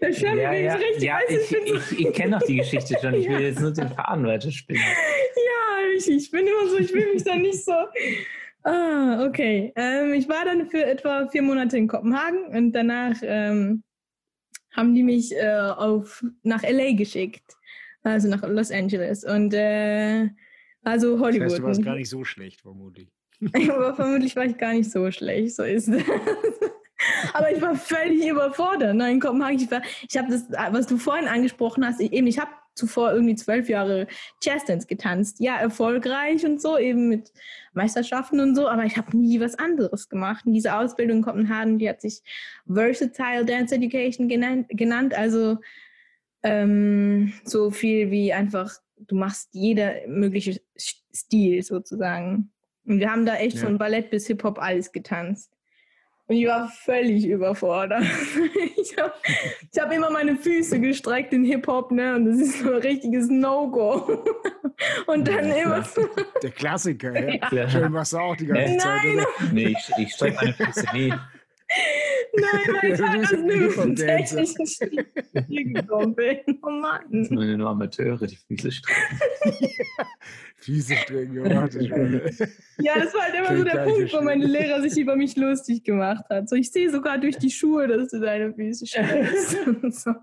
Das stimmt, ja, ja, ich richtig ja, weiß, ich, ich ich, ich kenne doch die Geschichte schon. Ich will Ja. jetzt nur den Faden weiterspinnen. Ja, ich, ich bin immer so, ich fühle mich dann nicht so. Ah, okay. Ähm, ich war dann für etwa vier Monate in Kopenhagen und danach ähm, haben die mich äh, auf, nach LA geschickt. Also nach Los Angeles. Und äh, also Das Hollywood. heißt, du warst gar nicht so schlecht, vermutlich. Aber vermutlich war ich gar nicht so schlecht, so ist es. Aber ich war völlig überfordert. Nein, in Kopenhagen, ich, war- ich habe das, was du vorhin angesprochen hast, ich, eben, ich habe zuvor irgendwie zwölf Jahre Jazzdance getanzt. Ja, erfolgreich und so, eben mit Meisterschaften und so, aber ich habe nie was anderes gemacht. Und diese Ausbildung in Kopenhagen, die hat sich Versatile Dance Education genannt. genannt also ähm, so viel wie einfach, du machst jeder mögliche Stil sozusagen. Und wir haben da echt Ja. von Ballett bis Hip-Hop alles getanzt. Und ich war völlig überfordert. ich habe hab immer meine Füße gestreckt in Hip-Hop, ne? Und das ist so ein richtiges No-Go. Und dann Ja, immer. Der Klassiker, ja. Ja. Schön machst du auch die ganze Nein. Zeit, oder? Nee, ich, ich strecke meine Füße nie. Nein, weil ich halt aus ein einem technischen Spiel gekommen bin. Oh Mann. Das sind nur Amateure, die Füße strecken. Füße strecken, ja. Ja, das war halt immer so der Punkt, wo meine. Lehrer sich über mich lustig gemacht hat. So, ich sehe sogar durch die Schuhe, dass du deine Füße streckst. So.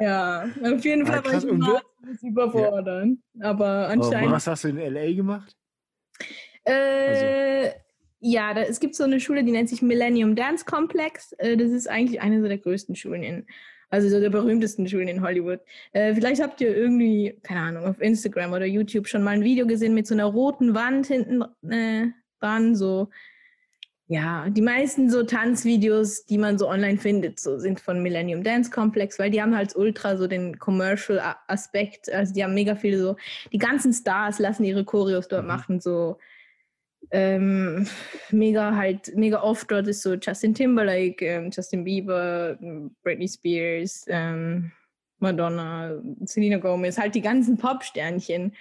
ja, auf jeden Ah, Fall war ich immer überfordern. Aber Und anscheinend. was hast du in L.A. gemacht? Äh, ja, da, es gibt so eine Schule, die nennt sich Millennium Dance Complex. Äh, das ist eigentlich eine so der größten Schulen in, also so der berühmtesten Schulen in Hollywood. Äh, vielleicht habt ihr irgendwie, keine Ahnung, auf Instagram oder YouTube schon mal ein Video gesehen mit so einer roten Wand hinten äh, dran, so. Ja, die meisten so Tanzvideos, die man so online findet, so sind von Millennium Dance Complex, weil die haben halt ultra so den Commercial Aspekt. Also die haben mega viele so, die ganzen Stars lassen ihre Choreos dort Mhm. machen, so ähm, mega halt, mega oft dort ist so Justin Timberlake, ähm, Justin Bieber, Britney Spears, ähm, Madonna, Selena Gomez, halt die ganzen Popsternchen.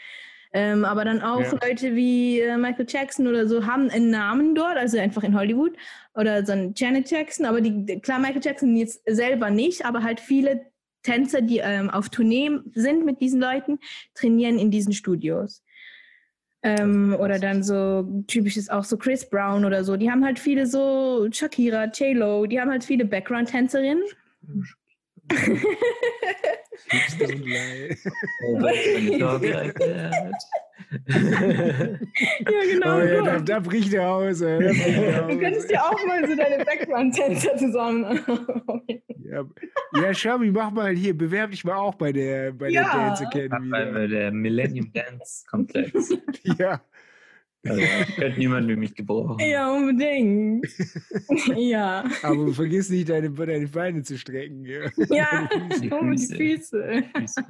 Ähm, aber dann auch Ja. Leute wie äh, Michael Jackson oder so haben einen Namen dort, also einfach in Hollywood. Oder so ein Janet Jackson, aber die, klar, Michael Jackson jetzt selber nicht, aber halt viele Tänzer, die ähm, auf Tournee sind mit diesen Leuten, trainieren in diesen Studios. Ähm, oder dann so typisches auch so Chris Brown oder so. Die haben halt viele so Shakira, J-Lo, die haben halt viele Background-Tänzerinnen. Hips don't lie. Oh, meine Sorge erklärt. Ja, genau. Oh ja, so. da, da bricht er aus. ey, Da bricht er Du aus. könntest ja auch mal so deine Background-Tänzer zusammen. Ja, ja Shami, mach mal hier, bewerb dich mal auch bei der, bei der Ja. Dance Academy. Bei da. der Millennium Dance Komplex. Ja, Also, ich könnte niemand für mich gebrauchen. ja, unbedingt. ja. aber vergiss nicht, deine, deine Beine zu strecken. Ja. Ja, Die oh, die Füße. Füße. Füße.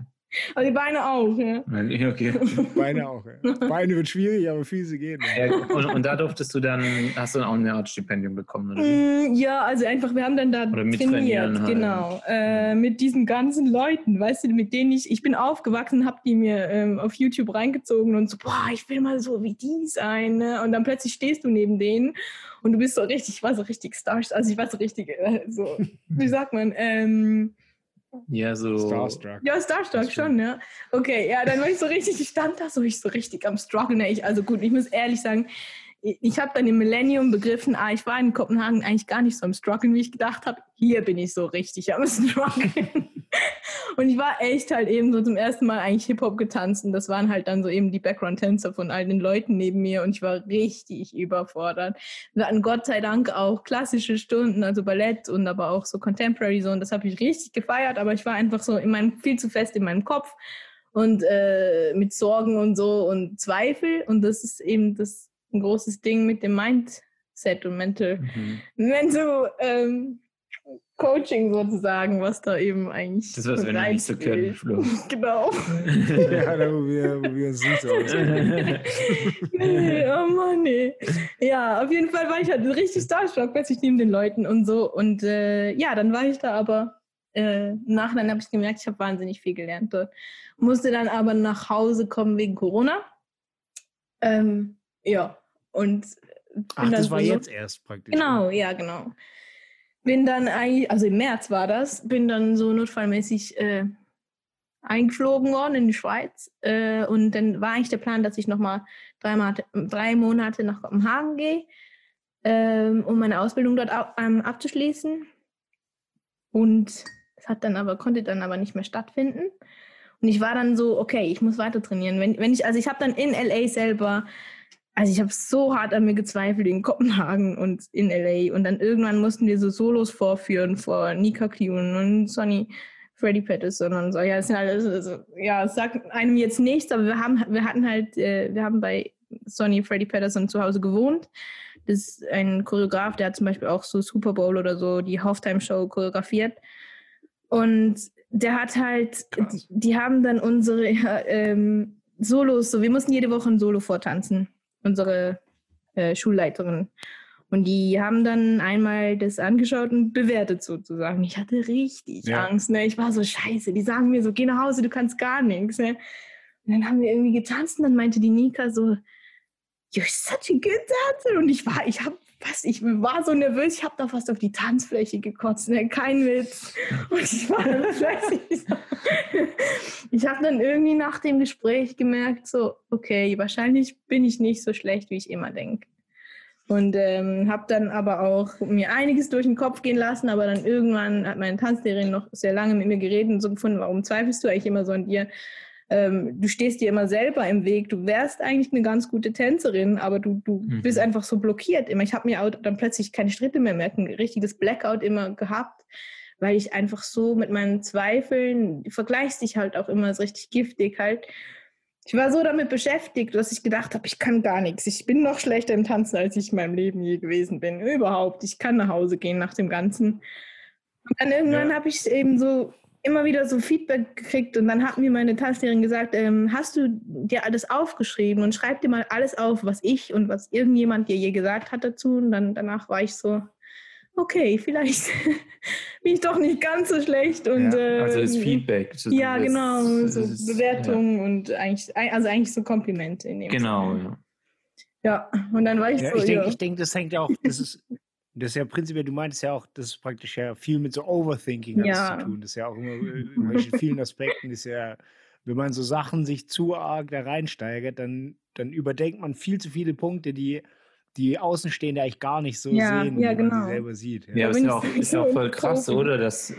Aber die Beine auch, ja. Ja, Okay. Beine auch. Ja. Beine wird schwierig, aber Füße gehen. Ja, und, und da durftest du dann, hast du dann auch eine Art Stipendium bekommen, oder wie? Mm, Ja, also einfach, wir haben dann da trainiert, halt. genau, äh, mit diesen ganzen Leuten, weißt du, mit denen ich, ich bin aufgewachsen, hab die mir ähm, auf YouTube reingezogen und so, boah, ich will mal so wie die sein, ne? und dann plötzlich stehst du neben denen und du bist so richtig, ich war so richtig stark, also ich war so richtig, äh, so, wie sagt man, ähm, Ja, so. Starstruck. ja, Starstruck schon, ja. Okay, ja, dann war ich so richtig, ich stand da so, ich so richtig am Struggeln. ne? Ich, also gut, ich muss ehrlich sagen, ich, ich habe dann im Millennium begriffen, ah, ich war in Kopenhagen eigentlich gar nicht so am Struggeln, wie ich gedacht habe. Hier bin ich so richtig am Struggeln. Und ich war echt halt eben so zum ersten Mal eigentlich Hip-Hop getanzt und das waren halt dann so eben die Background-Tänzer von all den Leuten neben mir und ich war richtig überfordert. Wir hatten Gott sei Dank auch klassische Stunden, also Ballett und aber auch so Contemporary so und das habe ich richtig gefeiert, aber ich war einfach so in meinem, viel zu fest in meinem Kopf und äh, mit Sorgen und so und Zweifel und das ist eben das ein großes Ding mit dem Mindset und Mental, Mhm. Mental ähm, Coaching sozusagen, was da eben eigentlich Das, was wir noch nicht so können. Flo. Genau. Ja, da wo wir, wo wir uns nicht so nee, oh Mann, nee. Ja, auf jeden Fall war ich halt richtig starstruck, plötzlich neben den Leuten und so. Und äh, ja, dann war ich da aber, äh, im Nachhinein habe ich gemerkt, ich habe wahnsinnig viel gelernt dort. Musste dann aber nach Hause kommen wegen Corona. Ähm, ja, und Ach, das war so- jetzt erst praktisch. Genau, ja, genau. Bin dann eigentlich, also im März war das, bin dann so notfallmäßig äh, eingeflogen worden in die Schweiz. Äh, und dann war eigentlich der Plan, dass ich nochmal drei, Monate- drei Monate nach Kopenhagen gehe, ähm, um meine Ausbildung dort au- ähm, abzuschließen. Und es hat dann aber, konnte dann aber nicht mehr stattfinden. Und ich war dann so, okay, ich muss weiter trainieren. Wenn, wenn ich, also ich habe dann in LA selber also ich habe so hart an mir gezweifelt in Kopenhagen und in LA und dann irgendwann mussten wir so Solos vorführen vor Nika Kuhn und Sonny Freddy Patterson und so. Ja, das sind alles, also, ja, es sagt einem jetzt nichts, aber wir haben, wir hatten halt, äh, wir haben bei Sonny Freddy Patterson zu Hause gewohnt. Das ist ein Choreograf, der hat zum Beispiel auch so Super Bowl oder so die Halftime Show choreografiert. Und der hat halt, die, die haben dann unsere ja, ähm, Solos, so wir mussten jede Woche ein Solo vortanzen unsere äh, Schulleiterin. Und die haben dann einmal das angeschaut und bewertet sozusagen. Ich hatte richtig Ja. Angst. Ne? Ich war so scheiße. Die sagen mir so, geh nach Hause, du kannst gar nichts. Ne? Und dann haben wir irgendwie getanzt und dann meinte die Nika so, you're such a good dancer. Und ich war, ich habe was, ich war so nervös, ich habe da fast auf die Tanzfläche gekotzt, ne? kein Witz. Und ich war dann so. Ich habe dann irgendwie nach dem Gespräch gemerkt, so, okay, wahrscheinlich bin ich nicht so schlecht, wie ich immer denke. Und ähm, habe dann aber auch mir einiges durch den Kopf gehen lassen, aber dann irgendwann hat meine Tanzlehrerin noch sehr lange mit mir geredet und so gefunden, warum zweifelst du eigentlich immer so an dir? Ähm, du stehst dir immer selber im Weg. Du wärst eigentlich eine ganz gute Tänzerin, aber du, du mhm. bist einfach so blockiert immer. Ich habe mir auch dann plötzlich keine Schritte mehr merken, ein richtiges Blackout immer gehabt, weil ich einfach so mit meinen Zweifeln, du vergleichst dich halt auch immer so richtig giftig halt. Ich war so damit beschäftigt, dass ich gedacht habe, ich kann gar nichts. Ich bin noch schlechter im Tanzen, als ich in meinem Leben je gewesen bin. Überhaupt. Ich kann nach Hause gehen nach dem Ganzen. Und dann irgendwann ja. habe ich es eben so immer wieder so Feedback gekriegt und dann hat mir meine Tanzlehrerin gesagt, ähm, hast du dir alles aufgeschrieben und schreib dir mal alles auf, was ich und was irgendjemand dir je gesagt hat dazu und dann danach war ich so, okay, vielleicht bin ich doch nicht ganz so schlecht und ja, also das äh, Feedback. So ja, genau, so ist, Bewertungen ja. und eigentlich, also eigentlich so Komplimente in dem Genau, ja. Ja, und dann war ich ja, so. Ich denke, denk, das hängt ja auch, das ist das ist ja prinzipiell, du meintest ja auch, das ist praktisch ja viel mit so Overthinking ja. zu tun. Das ist ja auch immer in vielen Aspekten ist ja, wenn man so Sachen sich zu arg da reinsteigert, dann, dann überdenkt man viel zu viele Punkte, die die Außenstehende eigentlich gar nicht so ja, sehen, ja, wie genau. man sie selber sieht. Ja, ja aber ist ja auch, ist auch voll krass, oder? Dass,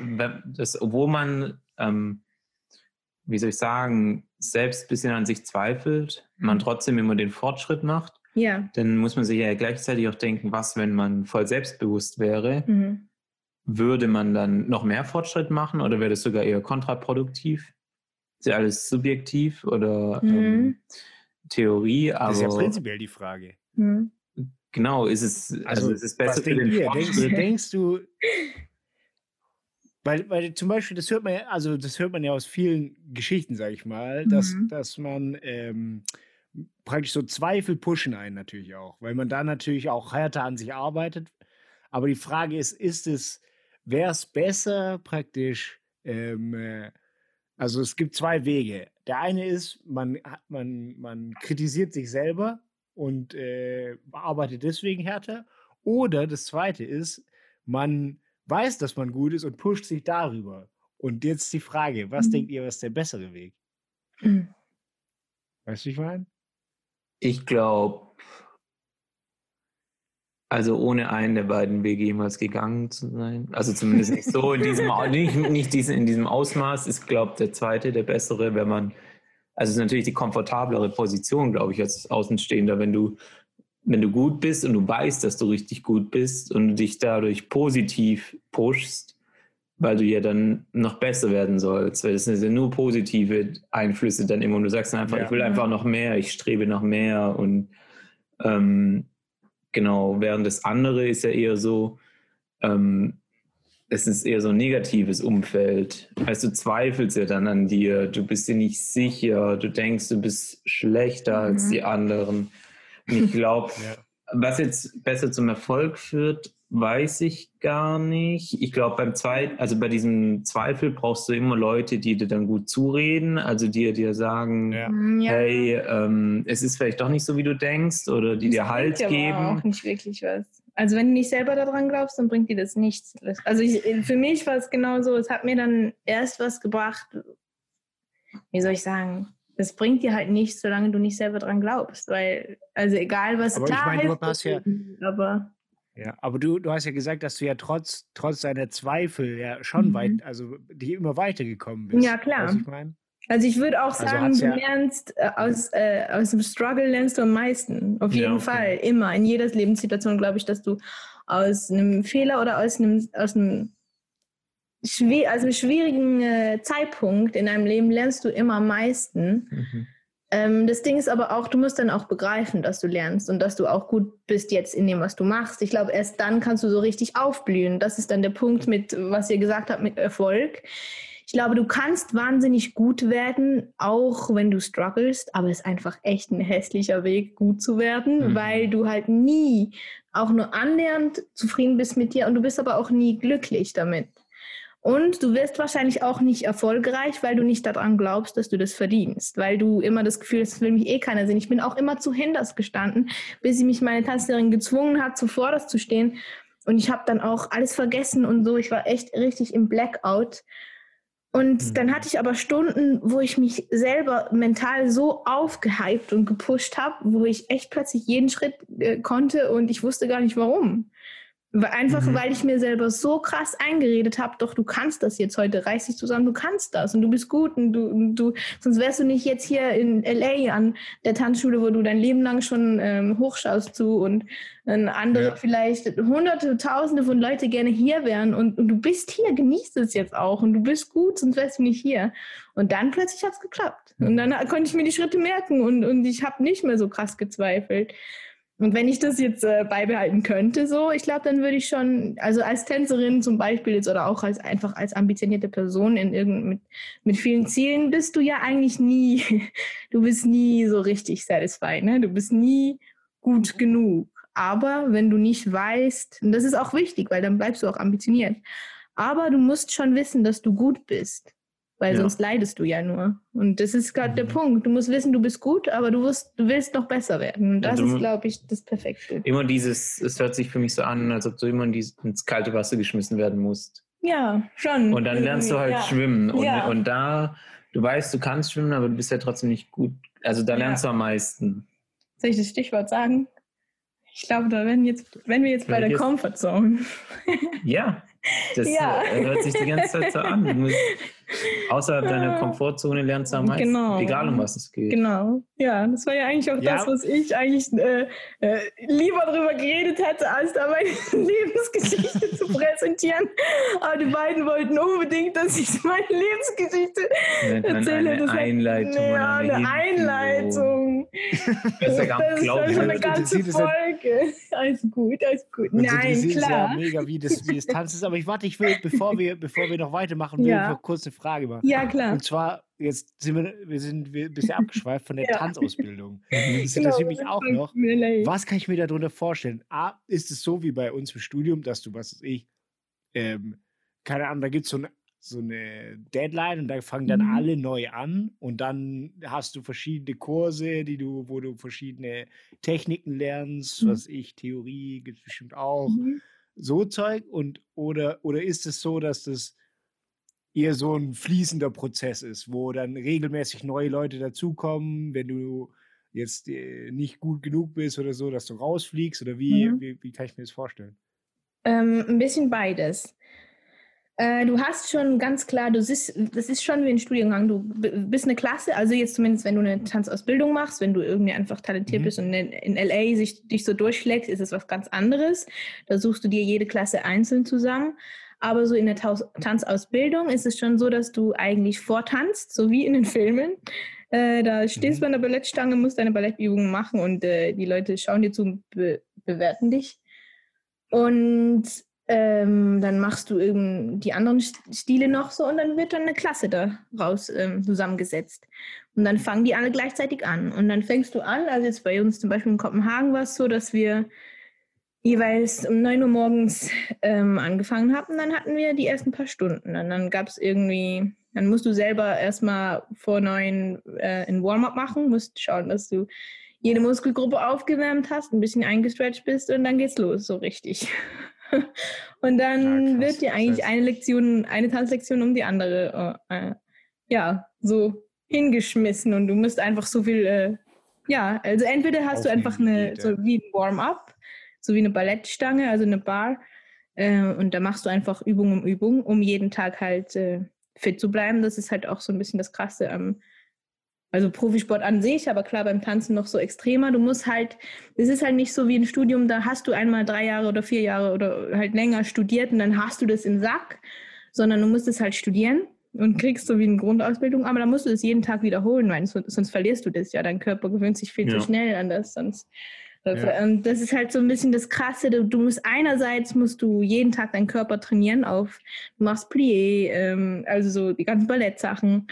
dass obwohl man, ähm, wie soll ich sagen, selbst ein bisschen an sich zweifelt, man mhm. trotzdem immer den Fortschritt macht ja. dann muss man sich ja gleichzeitig auch denken, was, wenn man voll selbstbewusst wäre, mhm. würde man dann noch mehr Fortschritt machen oder wäre das sogar eher kontraproduktiv? Ist ja alles subjektiv oder mhm. ähm, Theorie, aber. Das ist ja prinzipiell die Frage. Mhm. Genau, ist es, also, also ist es besser für den ihr? Denkst, denkst du, weil, weil zum Beispiel, das hört man ja, also das hört man ja aus vielen Geschichten, sag ich mal, dass, mhm. dass man ähm, praktisch so Zweifel pushen einen natürlich auch, weil man da natürlich auch härter an sich arbeitet. Aber die Frage ist, ist es, wäre es besser praktisch, ähm, äh, also es gibt zwei Wege. Der eine ist, man, man, man kritisiert sich selber und äh, arbeitet deswegen härter. Oder das zweite ist, man weiß, dass man gut ist und pusht sich darüber. Und jetzt die Frage, was mhm. denkt ihr, was der bessere Weg? Mhm. Weißt du, ich meine? Ich glaube, also ohne einen der beiden Wege jemals gegangen zu sein. Also zumindest nicht so in diesem, nicht, nicht diesen, in diesem Ausmaß ist, glaube der zweite der bessere, wenn man, also es ist natürlich die komfortablere Position, glaube ich, als Außenstehender, wenn du, wenn du gut bist und du weißt, dass du richtig gut bist und dich dadurch positiv pushst, weil du ja dann noch besser werden sollst. Weil das sind ja nur positive Einflüsse dann immer. Und du sagst dann einfach, ja. ich will einfach noch mehr, ich strebe nach mehr. Und ähm, genau, während das andere ist ja eher so, ähm, es ist eher so ein negatives Umfeld. Heißt, du zweifelst ja dann an dir, du bist dir nicht sicher, du denkst, du bist schlechter mhm. als die anderen. Und ich glaube, ja. was jetzt besser zum Erfolg führt, weiß ich gar nicht. Ich glaube, beim zweiten, also bei diesem Zweifel brauchst du immer Leute, die dir dann gut zureden, also die dir sagen, ja. Ja. hey, ähm, es ist vielleicht doch nicht so, wie du denkst, oder die das dir Halt dir geben. auch nicht wirklich was. Also wenn du nicht selber daran glaubst, dann bringt dir das nichts. Also ich, für mich war es genauso, es hat mir dann erst was gebracht, wie soll ich sagen, das bringt dir halt nichts, solange du nicht selber daran glaubst, weil, also egal was aber klar ich meine, du hast ja, aber ja, aber du, du hast ja gesagt, dass du ja trotz, trotz deiner Zweifel ja schon mhm. weit, also die immer weitergekommen bist. Ja, klar. Ich mein? Also ich würde auch also sagen, also du lernst äh, aus, äh, aus dem Struggle lernst du am meisten. Auf jeden ja, okay. Fall. Immer. In jeder Lebenssituation glaube ich, dass du aus einem Fehler oder aus einem, aus einem, schwer, also einem schwierigen äh, Zeitpunkt in deinem Leben lernst du immer am meisten. Mhm. Ähm, das Ding ist aber auch, du musst dann auch begreifen, dass du lernst und dass du auch gut bist jetzt in dem, was du machst. Ich glaube, erst dann kannst du so richtig aufblühen. Das ist dann der Punkt mit, was ihr gesagt habt, mit Erfolg. Ich glaube, du kannst wahnsinnig gut werden, auch wenn du strugglest, aber es ist einfach echt ein hässlicher Weg, gut zu werden, mhm. weil du halt nie auch nur annähernd zufrieden bist mit dir und du bist aber auch nie glücklich damit. Und du wirst wahrscheinlich auch nicht erfolgreich, weil du nicht daran glaubst, dass du das verdienst. Weil du immer das Gefühl hast, das will mich eh keiner sehen. Ich bin auch immer zu Hinders gestanden, bis sie mich meine Tanzlehrerin gezwungen hat, zuvorderst zu stehen. Und ich habe dann auch alles vergessen und so. Ich war echt richtig im Blackout. Und Mhm. dann hatte ich aber Stunden, wo ich mich selber mental so aufgehypt und gepusht habe, wo ich echt plötzlich jeden Schritt äh, konnte und ich wusste gar nicht warum. Einfach Mhm. weil ich mir selber so krass eingeredet habe, doch du kannst das jetzt heute, reiß dich zusammen, du kannst das und du bist gut und du, und du sonst wärst du nicht jetzt hier in LA an der Tanzschule, wo du dein Leben lang schon ähm, hochschaust zu und andere Ja. vielleicht hunderte, tausende von Leute gerne hier wären und, und du bist hier, genießt es jetzt auch und du bist gut, sonst wärst du nicht hier. Und dann plötzlich hat es geklappt. Und dann konnte ich mir die Schritte merken und, und ich habe nicht mehr so krass gezweifelt. Und wenn ich das jetzt äh, beibehalten könnte, so, ich glaube, dann würde ich schon, also als Tänzerin zum Beispiel jetzt oder auch als einfach als ambitionierte Person in irgend, mit, mit vielen Zielen, bist du ja eigentlich nie, du bist nie so richtig satisfied, ne? Du bist nie gut genug. Aber wenn du nicht weißt, und das ist auch wichtig, weil dann bleibst du auch ambitioniert. Aber du musst schon wissen, dass du gut bist. Weil Ja. sonst leidest du ja nur. Und das ist gerade der Mhm. Punkt. Du musst wissen, du bist gut, aber du, wirst, du willst noch besser werden. Und Ja, das du ist, glaube ich, das Perfekte. Immer dieses, es hört sich für mich so an, als ob du immer in dies, ins kalte Wasser geschmissen werden musst. Ja, schon. Und dann lernst du halt ja. schwimmen. Und, Ja. und da, du weißt, du kannst schwimmen, aber du bist ja trotzdem nicht gut. Also da Ja. lernst du am meisten. Soll ich das Stichwort sagen? Ich glaube, da werden jetzt, wenn wir jetzt bei der? Comfortzone. Ja, das Ja. äh, hört sich die ganze Zeit so an. Du musst, außerhalb deiner Komfortzone lernst du am meisten. Genau. Egal um was es geht. Genau. Ja, das war ja eigentlich auch Ja. das, was ich eigentlich äh, äh, lieber darüber geredet hätte, als da meine Lebensgeschichte zu präsentieren. Aber die beiden wollten unbedingt, dass ich meine Lebensgeschichte Nennt erzähle. eine Das hat- Einleitung. Ja, oder eine Intro. Einleitung. Das ist ja gar Das ist eine ganze Interessiert es Folge. Alles gut, alles gut. Uns Nein, klar. Ja mega, wie das, wie das Tanz ist. Aber ich warte, ich will, bevor wir, bevor wir noch weitermachen, will Ja. ich noch kurz eine Frage machen. Ja, klar. Und zwar, jetzt sind wir, wir sind ein bisschen abgeschweift von der Ja. Tanzausbildung. Das interessiert mich auch noch. Was kann ich mir darunter vorstellen? A, ist es so wie bei uns im Studium, dass du, was weiß ich, ähm, keine Ahnung, da gibt es so, eine- so eine Deadline und da fangen dann Mhm. alle neu an und dann hast du verschiedene Kurse, die du, wo du verschiedene Techniken lernst, Mhm. was ich, Theorie gibt es bestimmt auch, Mhm. so Zeug und oder oder ist es so, dass das eher so ein fließender Prozess ist, wo dann regelmäßig neue Leute dazukommen, wenn du jetzt äh, nicht gut genug bist oder so, dass du rausfliegst oder wie, Mhm. wie, wie kann ich mir das vorstellen? Ähm, ein bisschen beides. Äh, du hast schon ganz klar, du siehst, das ist schon wie ein Studiengang. Du bist eine Klasse, also jetzt zumindest, wenn du eine Tanzausbildung machst, wenn du irgendwie einfach talentiert Mhm. bist und in, in LA sich, dich so durchschlägst, ist es was ganz anderes. Da suchst du dir jede Klasse einzeln zusammen. Aber so in der Taus Tanzausbildung ist es schon so, dass du eigentlich vortanzt, so wie in den Filmen. Äh, da stehst Mhm. du an der Ballettstange, musst deine Ballettübungen machen und äh, die Leute schauen dir zu und be bewerten dich. Und ähm, dann machst du eben die anderen St- Stile noch so und dann wird dann eine Klasse daraus ähm, zusammengesetzt. Und dann fangen die alle gleichzeitig an. Und dann fängst du an, also jetzt bei uns zum Beispiel in Kopenhagen war es so, dass wir jeweils um 9 Uhr morgens ähm, angefangen haben. Dann hatten wir die ersten paar Stunden. Und dann gab es irgendwie, dann musst du selber erstmal vor neun äh, ein Warm-up machen, musst schauen, dass du jede Muskelgruppe aufgewärmt hast, ein bisschen eingestretcht bist und dann geht's los, so richtig. und dann Ja, wird dir eigentlich eine Lektion, eine Tanzlektion um die andere, äh, äh, ja, so hingeschmissen und du musst einfach so viel, äh, ja, also entweder hast du Aufnehmen, einfach eine, so wie ein Warm-up, so wie eine Ballettstange, also eine Bar, äh, und da machst du einfach Übung um Übung, um jeden Tag halt äh, fit zu bleiben. Das ist halt auch so ein bisschen das Krasse am, also Profisport an sich, aber klar beim Tanzen noch so extremer. Du musst halt, es ist halt nicht so wie ein Studium, da hast du einmal drei Jahre oder vier Jahre oder halt länger studiert und dann hast du das im Sack, sondern du musst es halt studieren und kriegst so wie eine Grundausbildung, aber dann musst du es jeden Tag wiederholen, weil sonst, sonst verlierst du das ja. Dein Körper gewöhnt sich viel Ja. zu schnell an das, sonst Ja. und das ist halt so ein bisschen das Krasse. Du, musst einerseits musst du jeden Tag deinen Körper trainieren auf, du machst Plié, ähm, also so die ganzen Ballettsachen,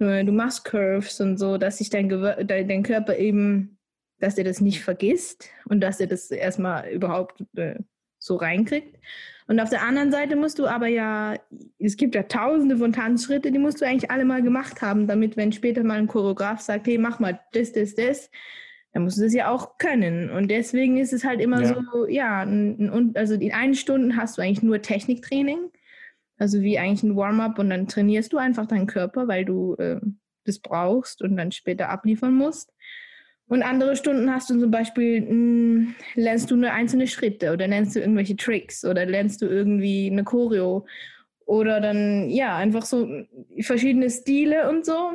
Äh, du machst Curves und so, dass sich dein, dein, dein Körper eben, dass er das nicht vergisst und dass er das erstmal überhaupt äh, so reinkriegt. Und auf der anderen Seite musst du aber ja, es gibt ja tausende von Tanzschritte, die musst du eigentlich alle mal gemacht haben, damit, wenn später mal ein Choreograf sagt, hey, mach mal das, das, das, dann musst du das ja auch können. Und deswegen ist es halt immer Ja. so, ja, ein, also in einen Stunden hast du eigentlich nur Techniktraining, also wie eigentlich ein Warm-up und dann trainierst du einfach deinen Körper, weil du äh, das brauchst und dann später abliefern musst. Und andere Stunden hast du zum Beispiel, mh, lernst du nur einzelne Schritte oder lernst du irgendwelche Tricks oder lernst du irgendwie eine Choreo oder dann, ja, einfach so verschiedene Stile und so.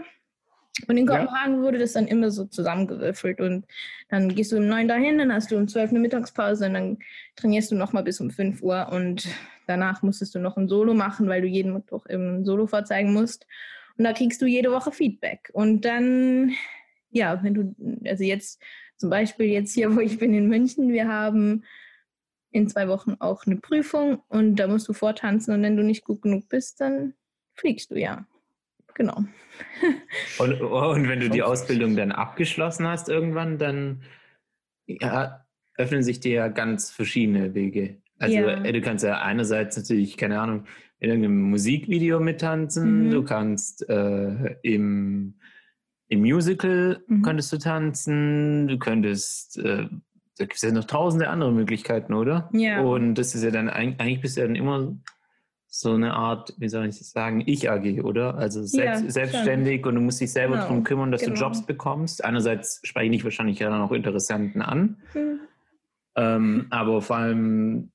Und in Ja. Kopenhagen wurde das dann immer so zusammengewürfelt und dann gehst du um neun dahin, dann hast du um zwölf eine Mittagspause und dann trainierst du nochmal bis um 5 Uhr und danach musstest du noch ein Solo machen, weil du jeden Mittwoch im Solo vorzeigen musst. Und da kriegst du jede Woche Feedback. Und dann, ja, wenn du, also jetzt zum Beispiel jetzt hier, wo ich bin in München, wir haben in zwei Wochen auch eine Prüfung und da musst du vortanzen und wenn du nicht gut genug bist, dann fliegst du ja. Genau. Und, und wenn du die. Ausbildung dann abgeschlossen hast irgendwann, dann ja, öffnen sich dir ja ganz verschiedene Wege. Also Ja. äh, du kannst ja einerseits natürlich, keine Ahnung, in irgendeinem Musikvideo mittanzen, Mhm. du kannst äh, im, im Musical Mhm. könntest du tanzen, du könntest, äh, da gibt es ja noch tausende andere Möglichkeiten, oder? Ja. Und das ist ja dann, eig- eigentlich bist du ja dann immer so eine Art, wie soll ich das sagen, Ich-AG, oder? Also selbst, schon. selbstständig und du musst dich selber Genau, darum kümmern, dass genau. du Jobs bekommst. Einerseits spreche ich wahrscheinlich ja dann auch Interessenten an, Hm. ähm, aber vor allem,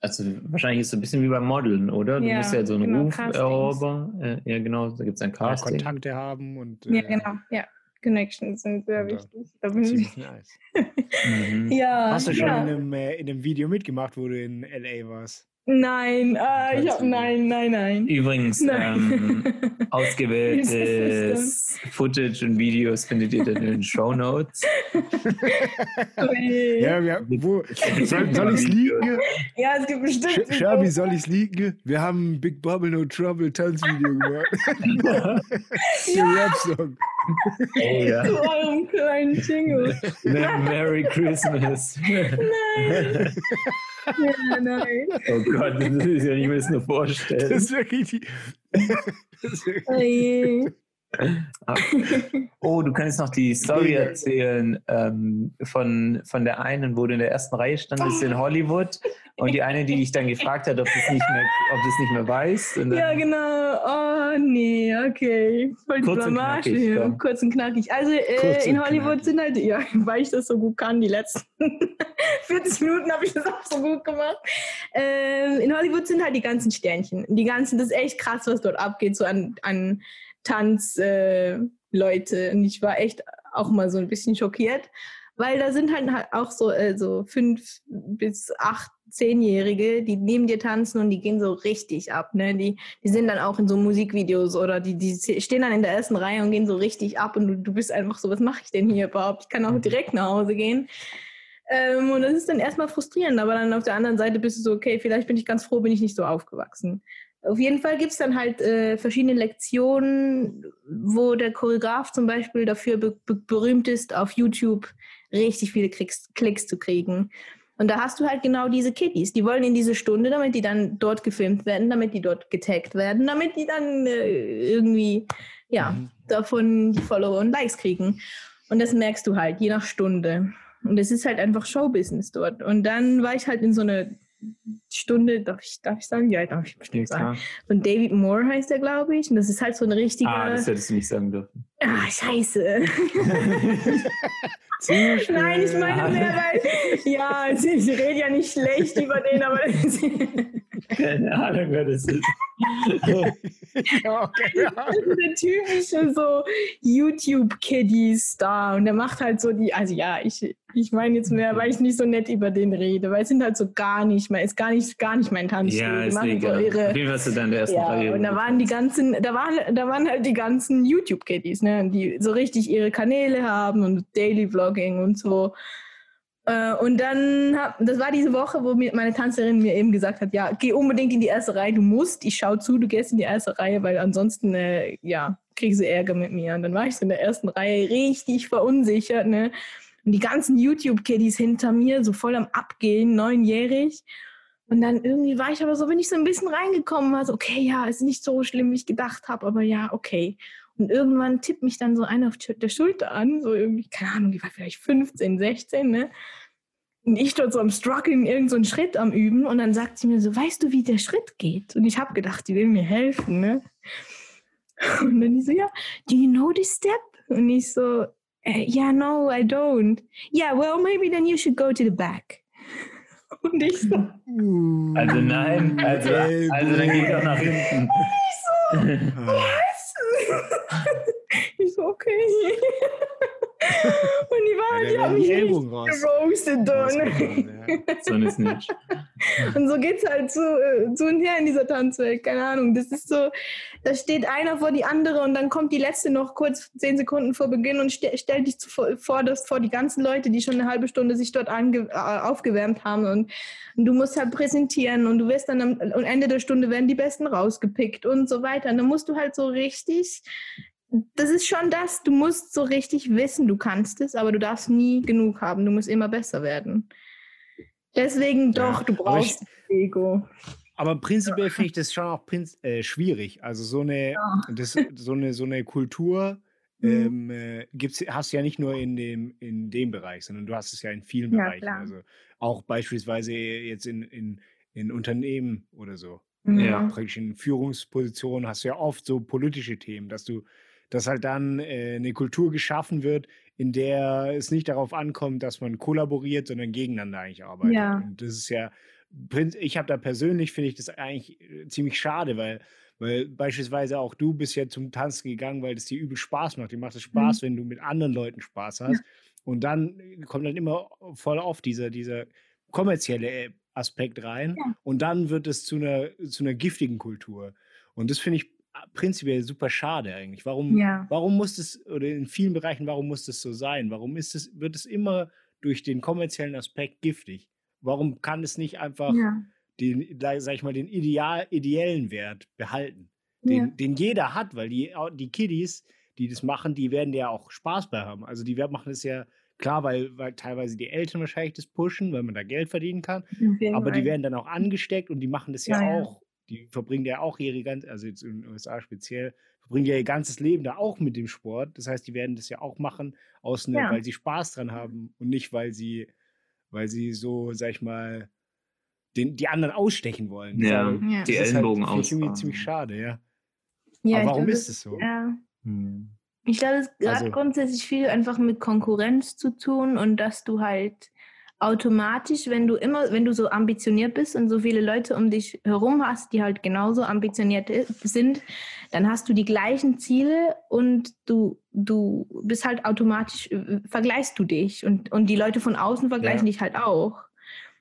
also wahrscheinlich ist es so ein bisschen wie beim Modeln, oder? Du Ja, musst ja so einen genau, Ruf erobern. Äh, ja, genau, da gibt es ein Ja, Casting. Kontakte haben und Ja, äh, genau. Ja. Connections sind sehr Und dann wichtig. Da bin ich. nice. Mhm. Ja. Hast du schon ja. in, einem, äh, in einem Video mitgemacht, wo du in LA warst? Nein, ah, ich hab, nein, nein, nein. Übrigens, ähm, Nein. ausgewähltes Footage und Videos findet ihr dann in den Show Notes. Ja, wir, wo, soll, soll ich es liegen? ja, es gibt bestimmt. Sch- Schabi, soll ich es liegen? Wir haben ein Big Bubble No Trouble Tanzvideo gemacht. Für Rap-Song. Oh ja. Zu eurem kleinen Jingle. Merry Christmas. Ja, nein. Oh Gott, das ist ja nicht mehr nur vorstellen. Das ist wirklich die. Das ist wirklich, Oh je. Oh, du kannst noch die Story erzählen ähm, von, von der einen, wo du in der ersten Reihe standest in Hollywood und die eine, die dich dann gefragt hat, ob du es nicht mehr, ob du es nicht mehr weißt. Und dann, Ja, genau. Oh, nee, okay. Voll die Kurz und Blamage knackig, hier. komm. Kurz und knackig. Also äh, in und Hollywood knackig. sind halt, ja, weil ich das so gut kann, die letzten 40 Minuten habe ich das auch so gut gemacht. Ähm, in Hollywood sind halt die ganzen Sternchen. Die ganzen, das ist echt krass, was dort abgeht, so an, an Tanzleute. Äh, und ich war echt auch mal so ein bisschen schockiert. Weil da sind halt halt auch so, äh, so fünf bis acht, zehnjährige, die neben dir tanzen und die gehen so richtig ab. Ne? Die, die sind dann auch in so Musikvideos oder die, die stehen dann in der ersten Reihe und gehen so richtig ab und du, du bist einfach so, was mache ich denn hier überhaupt? Ich kann auch direkt nach Hause gehen. Ähm, und das ist dann erstmal frustrierend, aber dann auf der anderen Seite bist du so, okay, vielleicht bin ich ganz froh, bin ich nicht so aufgewachsen. Auf jeden Fall gibt es dann halt äh, verschiedene Lektionen, wo der Choreograf zum Beispiel dafür be be berühmt ist, auf YouTube richtig viele Klicks, Klicks zu kriegen. Und da hast du halt genau diese Kiddies. Die wollen in diese Stunde, damit die dann dort gefilmt werden, damit die dort getaggt werden, damit die dann äh, irgendwie, ja, Mhm. davon die Follower und Likes kriegen. Und das merkst du halt, je nach Stunde. Und es ist halt einfach Showbusiness dort. Und dann war ich halt in so eine Stunde, darf ich, darf ich sagen? Ja, darf ich bestimmt sagen. klar. Und David Moore heißt er, glaube ich. Und das ist halt so eine richtige. Ah, das hättest du nicht sagen dürfen. Ah, scheiße. Nein, ich meine mehr, weil. Ja, ich rede ja nicht schlecht über den, aber. Keine Ahnung, wer das ist. Okay, ja. Das ist der typische so YouTube-Kiddie-Star. Und der macht halt so die, also ja, ich, ich meine jetzt mehr, weil ich nicht so nett über den rede, weil es sind halt so gar nicht, mein, ist gar nicht, gar nicht mein Tanzstil. Ja, die ist machen so ihre, Fall hast du dann der ersten ja, Reihe. und da waren die ganzen, da waren, da waren halt die ganzen YouTube-Kiddies, ne, die so richtig ihre Kanäle haben und Daily Vlogging und so. Äh, Und dann, hab, das war diese Woche, wo mir meine Tanzerin mir eben gesagt hat, ja, geh unbedingt in die erste Reihe, du musst, ich schau zu, du gehst in die erste Reihe, weil ansonsten, äh, ja, kriegst du Ärger mit mir. Und dann war ich so in der ersten Reihe richtig verunsichert, ne. Und die ganzen YouTube-Kiddies hinter mir, so voll am Abgehen, neunjährig. Und dann irgendwie war ich aber so, bin ich so ein bisschen reingekommen, war so, okay, ja, ist nicht so schlimm, wie ich gedacht habe, aber ja, okay. Und irgendwann tippt mich dann so einer auf der Schulter an, so irgendwie, keine Ahnung, die war vielleicht 15, 16, ne? Und ich dort so am Struggeln, irgendeinen so Schritt am Üben. Und dann sagt sie mir so, weißt du, wie der Schritt geht? Und ich habe gedacht, die will mir helfen, ne? Und dann die so, ja, do you know this step? Und ich so, äh, yeah, no, I don't. Yeah, well, maybe then you should go to the back. Und ich so, Also nein, also, also dann geht doch nach hinten. was? ich so, okay. Und die war, Ja, die haben mich Ellbogen raus. geroastet dann. So eine Snitch. Und so geht's halt so, äh, so und her in dieser Tanzwelt. Keine Ahnung. Das ist so, da steht einer vor die andere und dann kommt die letzte noch kurz zehn Sekunden vor Beginn und ste stellt dich zu, vor, dass vor die ganzen Leute, die schon eine halbe Stunde sich dort ange äh, aufgewärmt haben. Und, und du musst halt präsentieren und du wirst dann am, am Ende der Stunde werden die Besten rausgepickt und so weiter. Und dann musst du halt so richtig. Das ist schon das, du musst so richtig wissen, du kannst es, aber du darfst nie genug haben. Du musst immer besser werden. Deswegen Ja, doch, du aber brauchst Ego. Aber prinzipiell finde ich das schon auch äh, schwierig. Also so eine, das, so eine, so eine Kultur Mhm. ähm, äh, gibt's, hast du ja nicht nur in dem, in dem Bereich, sondern du hast es ja in vielen Ja, Bereichen. Also auch beispielsweise jetzt in, in, in Unternehmen oder so. Ja. Mhm. Praktisch in Führungspositionen hast du ja oft so politische Themen, dass du, dass halt dann äh, eine Kultur geschaffen wird, in der es nicht darauf ankommt, dass man kollaboriert, sondern gegeneinander eigentlich arbeitet. Ja. Und das ist ja, ich habe da persönlich, finde ich das eigentlich äh, ziemlich schade, weil, weil beispielsweise auch du bist ja zum Tanzen gegangen, weil das dir übel Spaß macht. Dir macht es Spaß, wenn du mit anderen Leuten Spaß hast. Und dann äh, kommt dann immer voll oft dieser, dieser kommerzielle äh, Aspekt rein. Ja. Und dann wird es zu einer, zu einer giftigen Kultur. Und das finde ich prinzipiell super schade eigentlich. Warum, Ja. warum muss es, oder in vielen Bereichen, warum muss das so sein? Warum ist es, wird es immer durch den kommerziellen Aspekt giftig? Warum kann es nicht einfach Ja. den, sag ich mal, den ideal, ideellen Wert behalten? Den, Ja. den jeder hat, weil die, die Kiddies, die das machen, die werden ja auch Spaß bei haben. Also die werden- machen das ja klar, weil, weil teilweise die Eltern wahrscheinlich das pushen, weil man da Geld verdienen kann. Aber die werden dann auch angesteckt und die machen das Ja, ja. auch. Die verbringen ja auch ihre ganze, also jetzt in den USA speziell, verbringen ja ihr ganzes Leben da auch mit dem Sport. Das heißt, die werden das ja auch machen, aus ne, Ja. weil sie Spaß dran haben und nicht, weil sie, weil sie so, sag ich mal, den, die anderen ausstechen wollen. Ja, Ja. die das ist Ellenbogen halt, finde ich irgendwie ausfahren. ziemlich schade, ja. Ja, aber warum glaube, ist es so? Ja. Hm. Ich glaube, es hat Also- grundsätzlich viel einfach mit Konkurrenz zu tun und dass du halt automatisch, wenn du immer, wenn du so ambitioniert bist und so viele Leute um dich herum hast, die halt genauso ambitioniert sind, dann hast du die gleichen Ziele und du, du bist halt automatisch, äh, vergleichst du dich und, und die Leute von außen vergleichen Ja. dich halt auch.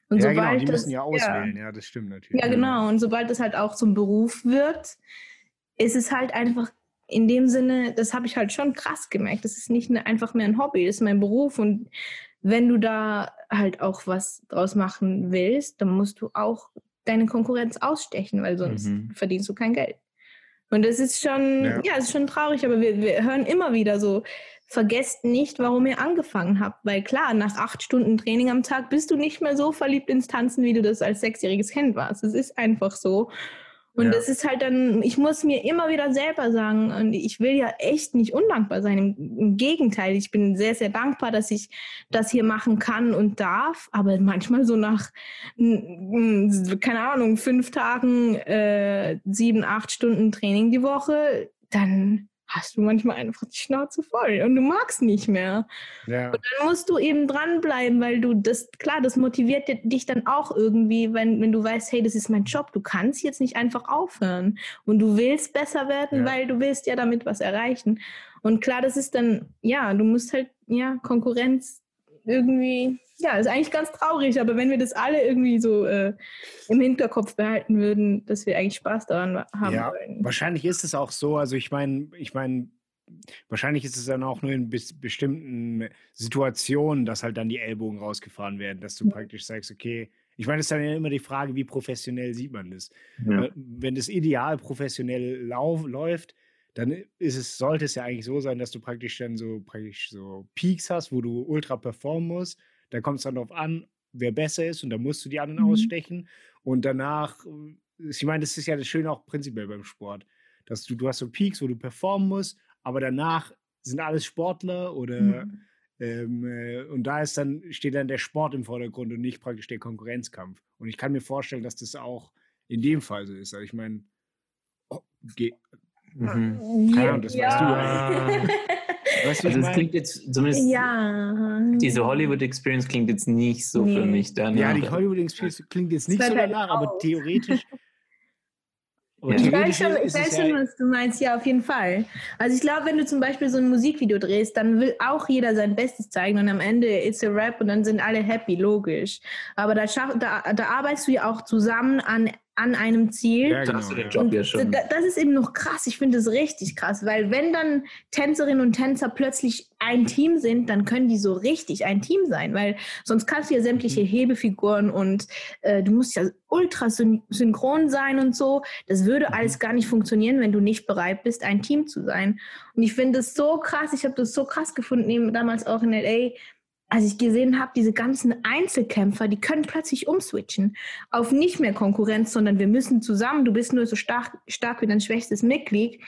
Und ja, genau, sobald die das, müssen ja auswählen, ja, das stimmt natürlich. Ja, genau. Und sobald das halt auch zum Beruf wird, ist es halt einfach in dem Sinne, das habe ich halt schon krass gemerkt. Das ist nicht ne- einfach mehr ein Hobby, das ist mein Beruf. Und wenn du da halt auch was draus machen willst, dann musst du auch deine Konkurrenz ausstechen, weil sonst Mhm. verdienst du kein Geld. Und das ist schon, Ja. ja, es ist schon traurig, aber wir, wir hören immer wieder so, vergesst nicht, warum ihr angefangen habt. Weil klar, nach acht Stunden Training am Tag bist du nicht mehr so verliebt ins Tanzen, wie du das als sechsjähriges Kind warst. Es ist einfach so. Und Ja. das ist halt dann, ich muss mir immer wieder selber sagen, und ich will ja echt nicht undankbar sein. Im, Im Gegenteil, ich bin sehr, sehr dankbar, dass ich das hier machen kann und darf. Aber manchmal so nach, keine Ahnung, fünf Tagen, äh, sieben, acht Stunden Training die Woche, dann hast du manchmal einfach die Schnauze voll und du magst nicht mehr Ja, dann musst du eben dranbleiben, weil du das, klar, das motiviert di- dich dann auch irgendwie, wenn, wenn du weißt, hey, das ist mein Job, du kannst jetzt nicht einfach aufhören und du willst besser werden, Ja. weil du willst ja damit was erreichen. Und klar, das ist dann, ja, du musst halt, ja, Konkurrenz irgendwie, ja, ist eigentlich ganz traurig, aber wenn wir das alle irgendwie so äh, im Hinterkopf behalten würden, dass wir eigentlich Spaß daran haben Ja, wollen. Wahrscheinlich ist es auch so. Also ich meine, ich meine, wahrscheinlich ist es dann auch nur in bis, bestimmten Situationen, dass halt dann die Ellbogen rausgefahren werden, dass du praktisch sagst, okay, ich meine, es ist dann ja immer die Frage, wie professionell sieht man das. Ja. Weil Wenn das ideal professionell lauf, läuft, dann ist es, sollte es ja eigentlich so sein, dass du praktisch dann so praktisch so Peaks hast, wo du ultra performen musst. Da kommt es dann darauf an, wer besser ist und da musst du die anderen Mhm. ausstechen. Und danach, äh, ich meine, das ist ja das Schöne auch prinzipiell beim Sport, dass du, du hast so Peaks, wo du performen musst, aber danach sind alles Sportler oder Mhm. ähm, äh, und da ist dann, steht dann der Sport im Vordergrund und nicht praktisch der Konkurrenzkampf. Und ich kann mir vorstellen, dass das auch in dem Fall so ist. Also ich meine, oh, Mhm. keine Ahnung, das weißt du ja. Ja. Weißt du, Also es klingt jetzt zumindest Ja. diese Hollywood Experience klingt jetzt nicht so für Nee. mich danach. Ja, die Hollywood Experience klingt jetzt nicht so danach, aber theoretisch. Ja. Ich weiß schon, ich weiß ja- schon, was du meinst. Ja, auf jeden Fall. Also ich glaube, wenn du zum Beispiel so ein Musikvideo drehst, dann will auch jeder sein Bestes zeigen und am Ende ist a Rap und dann sind alle happy, logisch. Aber da, schaff, da, da arbeitest du ja auch zusammen an, an einem Ziel. Ja, Da hast du genau, den. Job ja schon. da- Das ist eben noch krass. Ich finde das richtig krass, weil wenn dann Tänzerinnen und Tänzer plötzlich ein Team sind, dann können die so richtig ein Team sein, weil sonst kannst du ja sämtliche Mhm. Hebefiguren und äh, du musst ja ultra syn synchron sein und so. Das würde Mhm. alles gar nicht funktionieren, wenn du nicht bereit bist, ein Team zu sein. Und ich finde das so krass. Ich habe das so krass gefunden, eben damals auch in LA. Als ich gesehen habe, diese ganzen Einzelkämpfer, die können plötzlich umswitchen auf nicht mehr Konkurrenz, sondern wir müssen zusammen, du bist nur so stark, stark wie dein schwächstes Mitglied,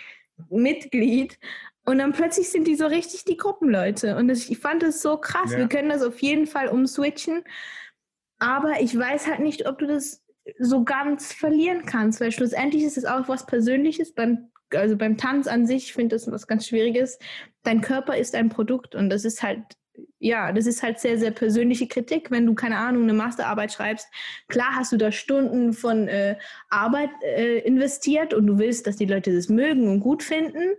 Mitglied. Und dann plötzlich sind die so richtig die Gruppenleute. Und das, ich fand das so krass. Ja. Wir können das auf jeden Fall umswitchen. Aber ich weiß halt nicht, ob du das so ganz verlieren kannst, weil schlussendlich ist es auch was Persönliches beim, also beim Tanz an sich, ich finde das was ganz Schwieriges. Dein Körper ist ein Produkt und das ist halt, ja, das ist halt sehr, sehr persönliche Kritik, wenn du, keine Ahnung, eine Masterarbeit schreibst. Klar hast du da Stunden von äh, Arbeit äh, investiert und du willst, dass die Leute das mögen und gut finden.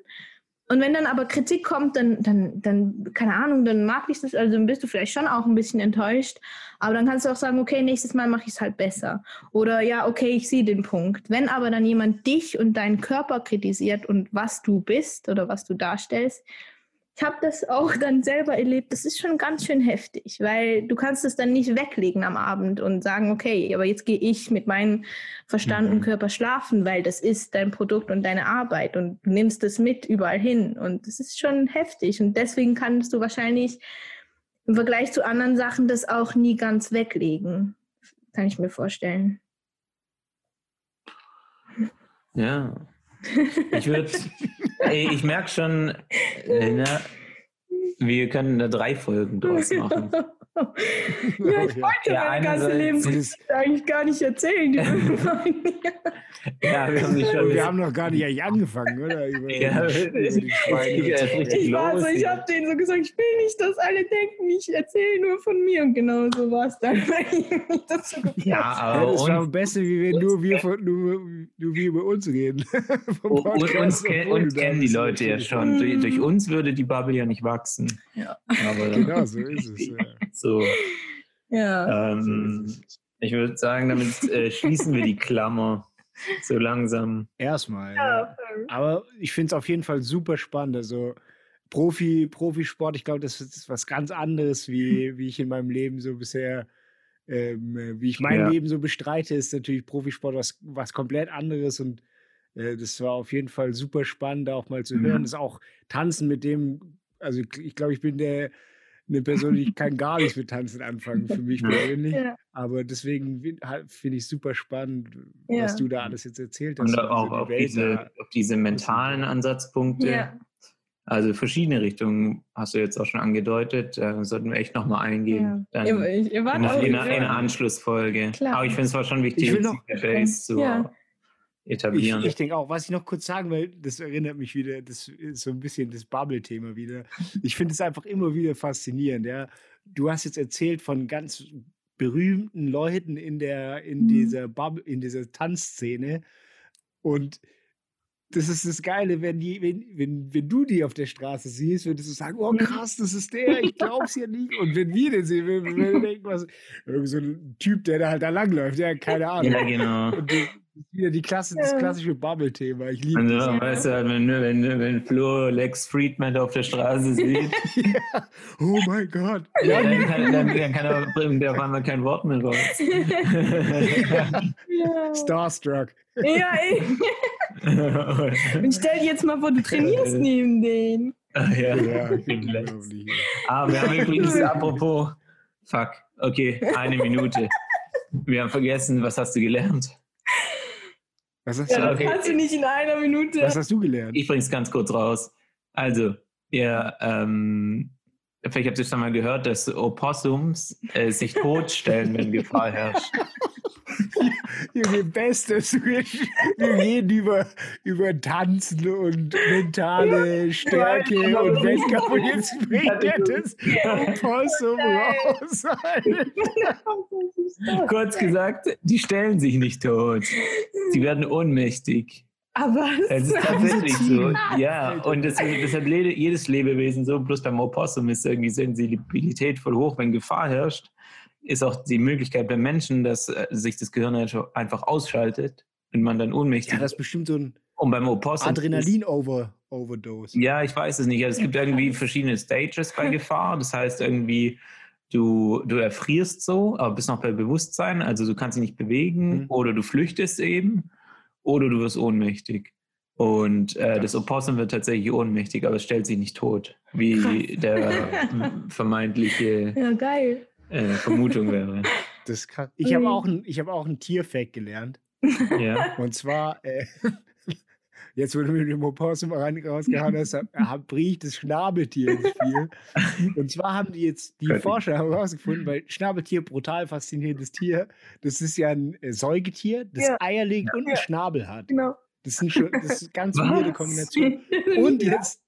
Und wenn dann aber Kritik kommt, dann, dann, dann, keine Ahnung, dann mag ich das, also dann bist du vielleicht schon auch ein bisschen enttäuscht. Aber dann kannst du auch sagen, okay, nächstes Mal mache ich es halt besser. Oder ja, okay, ich sehe den Punkt. Wenn aber dann jemand dich und deinen Körper kritisiert und was du bist oder was du darstellst, ich habe das auch dann selber erlebt. Das ist schon ganz schön heftig, weil du kannst es dann nicht weglegen am Abend und sagen, okay, aber jetzt gehe ich mit meinem Verstand und Mhm. Körper schlafen, weil das ist dein Produkt und deine Arbeit und du nimmst es mit überall hin. Und das ist schon heftig. Und deswegen kannst du wahrscheinlich im Vergleich zu anderen Sachen das auch nie ganz weglegen. Kann ich mir vorstellen. Ja. Ich würde, ich merke schon, Lena, wir können da drei Folgen draus machen. ja, ich wollte Ja, ja, meine ganze Lebensgeschichte eigentlich gar nicht erzählen. Ja, wir haben schon. Und wir haben noch gar nicht eigentlich angefangen, oder? Über, Ja, über ich war los so, ich habe denen so gesagt, ich will nicht, dass alle denken, ich erzähle nur von mir. Und genau so war es dann, weil ich mich dazu gefragt Ja, aber das war am besten, wie wenn nur wir, von, nur, nur wir über uns reden. Und, uns, uns kennen die. Leute ja schon. Durch, durch uns würde die Bubble ja nicht wachsen. Ja. Aber Genau, so ist es. Ja. So. Ja. Ähm, ich würde sagen, damit äh, schließen wir die Klammer so langsam. Erstmal. Ja, Ja. Aber ich finde es auf jeden Fall super spannend. Also Profi, Profisport, ich glaube, das ist was ganz anderes, wie, wie ich in meinem Leben so bisher, ähm, äh, wie ich mein Ja. Leben so bestreite, ist natürlich Profisport was, was komplett anderes und äh, das war auf jeden Fall super spannend, auch mal zu Mhm. hören. Das auch Tanzen mit dem, also ich glaube, ich bin der eine Person, die kann gar nichts mit Tanzen anfangen, für mich persönlich. Ja. Aber deswegen halt, finde ich super spannend, Ja. was du da alles jetzt erzählt hast. Und also auch die auf diese, auf diese mentalen Ansatzpunkte. Ja. Also verschiedene Richtungen hast du jetzt auch schon angedeutet. Da sollten wir echt nochmal eingehen. Dann Ihr, ihr, in, auch in, einer- in einer Anschlussfolge. Klar. Aber ich finde es war schon wichtig, Ich will noch- zu Ja. Ich, etablieren. ich denke auch, was ich noch kurz sagen will, das erinnert mich wieder, das ist so ein bisschen das Bubble-Thema wieder. Ich finde es einfach immer wieder faszinierend. Ja. Du hast jetzt erzählt von ganz berühmten Leuten in der, in Mhm. dieser Bubble, in dieser Tanzszene. Und das ist das Geile, wenn, die, wenn, wenn, wenn du die auf der Straße siehst, würdest du sagen, oh krass, das ist der, ich glaub's ja nicht. Und wenn wir den sehen, wenn wir denken, was, irgend so ein Typ, der da halt da langläuft, ja, keine Ahnung. ja, genau. Und wieder die Klasse, das Ja. klassische Bubble-Thema. Ich liebe Also, das. weißt du, wenn, wenn, wenn Flo Lex Friedman auf der Straße sieht, ja. Oh mein Gott. ja, dann, kann, dann, dann kann er der auf einmal kein Wort mehr raus. Ja, Starstruck. ja ey. Und stell dir jetzt mal vor, du trainierst neben denen. Ah, ja. Ja. Ah, wir haben übrigens, apropos Fuck. Okay, eine Minute. Wir haben vergessen, was hast du gelernt? Was hast, Ja, du, das okay. kannst du nicht in einer Minute. was hast du gelernt? Ich bring's ganz kurz raus. Also, ihr, ähm, vielleicht habt ihr schon mal gehört, dass Opossums äh, sich totstellen, wenn Gefahr herrscht. Junge, Bestes. Wir, wir reden über, über Tanzen und mentale Stärke Ja, und Wettkampf. Und jetzt bringt er das Possum raus. Kurz gesagt, die stellen sich nicht tot. Sie werden ohnmächtig. Aber Es ist tatsächlich so. Ja, und hat le- jedes Lebewesen so. Bloß beim Opossum ist irgendwie Sensibilität voll hoch. Wenn Gefahr herrscht, ist auch die Möglichkeit beim Menschen, dass äh, sich das Gehirn einfach ausschaltet und man dann ohnmächtig Ja, das ist bestimmt so ein Und beim Opossum. Ist, Adrenalin-Overdose. ja, ich weiß es nicht. Also es gibt irgendwie verschiedene Stages bei Gefahr. Das heißt irgendwie, du, du erfrierst so, aber bist noch bei Bewusstsein. Also du kannst dich nicht bewegen Mhm. oder du flüchtest eben oder du wirst ohnmächtig. Und äh, das Opossum wird tatsächlich ohnmächtig, aber es stellt sich nicht tot, wie der vermeintliche Ja, geil. äh, Vermutung wäre. Das ist krass. Ich habe auch ein, ich hab auch ein Tierfact gelernt. Ja. Und zwar, äh, jetzt wo du mit dem Opossum rein- rausgehauen bringe ich das Schnabeltier ins Spiel. Und zwar haben die jetzt, die. Forscher haben herausgefunden, weil Schnabeltier, brutal faszinierendes Tier, das ist ja ein äh, Säugetier, das Ja. Eier legt und einen Ja. Schnabel hat. Genau. Das, sind schon, das ist eine ganz weirde Kombination. Und jetzt,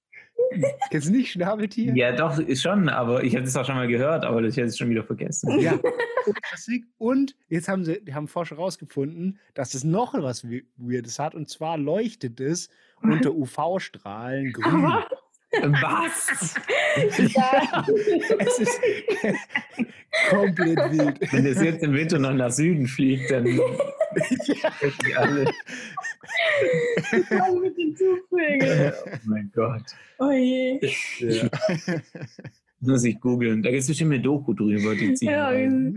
kennst du nicht Schnabeltier? ja, doch, ist schon, aber ich habe das auch schon mal gehört, aber ich hätte es schon wieder vergessen. Ja. Und deswegen- Und jetzt haben sie, die haben Forscher herausgefunden, dass es noch was We- Weirdes hat. Und zwar leuchtet es unter UV-Strahlen grün. Was? Ja. Es ist komplett wild. Wenn es jetzt im Winter noch nach Süden fliegt, dann Ja. alle. Mann, mit den Zugvögeln. Oh mein Gott. Oh je. Muss ich googeln. Da gibt es bestimmt eine Doku drüber, die ziehen. Ja.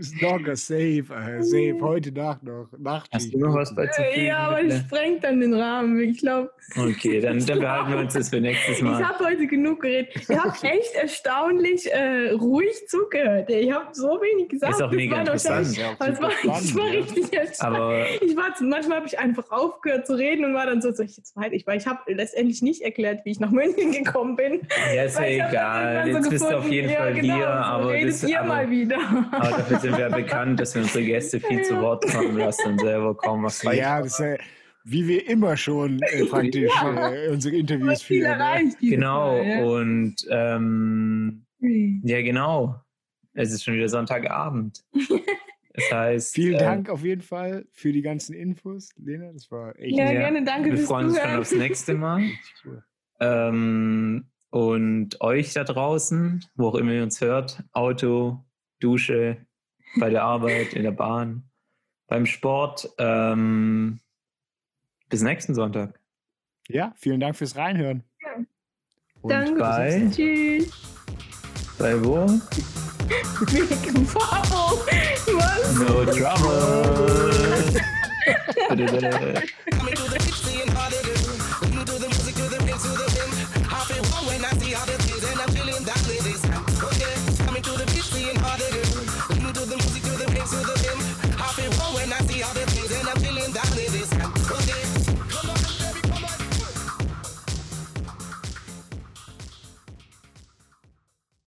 Stalker, safe, äh, safe. Heute Nacht noch. Nacht Hast du noch was bei zu Ja, aber das sprengt dann den Rahmen. Ich glaube, Okay, dann, dann behalten wir uns das für nächstes ich Mal. habe heute genug geredet. Ihr habt echt erstaunlich äh, ruhig zugehört. Ich habe so wenig gesagt. Ist auch Das mega interessant. Ja, Das war, das war ja. richtig erstaunt. Aber Ich war, manchmal habe ich einfach aufgehört zu reden und war dann so, soll ich jetzt weiter? Ich, weil ich habe letztendlich nicht erklärt, wie ich nach München gekommen bin. ja, ist ja ich egal. so Jetzt bist du auf gefunden, jeden ja, Fall genau, hier. so Aber, redet das, ihr aber, mal wieder. aber dafür sind wir ja bekannt, dass wir unsere Gäste viel zu Wort kommen lassen und selber kaum was Ja, das ist ja, wie wir immer schon äh, praktisch äh, unsere Interviews viel führen. ne? Genau, Mal, ja. und ähm, ja, genau. Es ist schon wieder Sonntagabend. Das heißt, Vielen äh, Dank auf jeden Fall für die ganzen Infos, Lena. Das war echt Ja, Ja, gerne, danke Wir freuen uns schon aufs nächste Mal. Ähm, und euch da draußen, wo auch immer ihr uns hört, Auto, Dusche, bei der Arbeit, in der Bahn, beim Sport. Ähm, bis nächsten Sonntag. Ja, vielen Dank fürs Reinhören. Ja. Und Danke. bei- Tschüss. Bei wo? No trouble.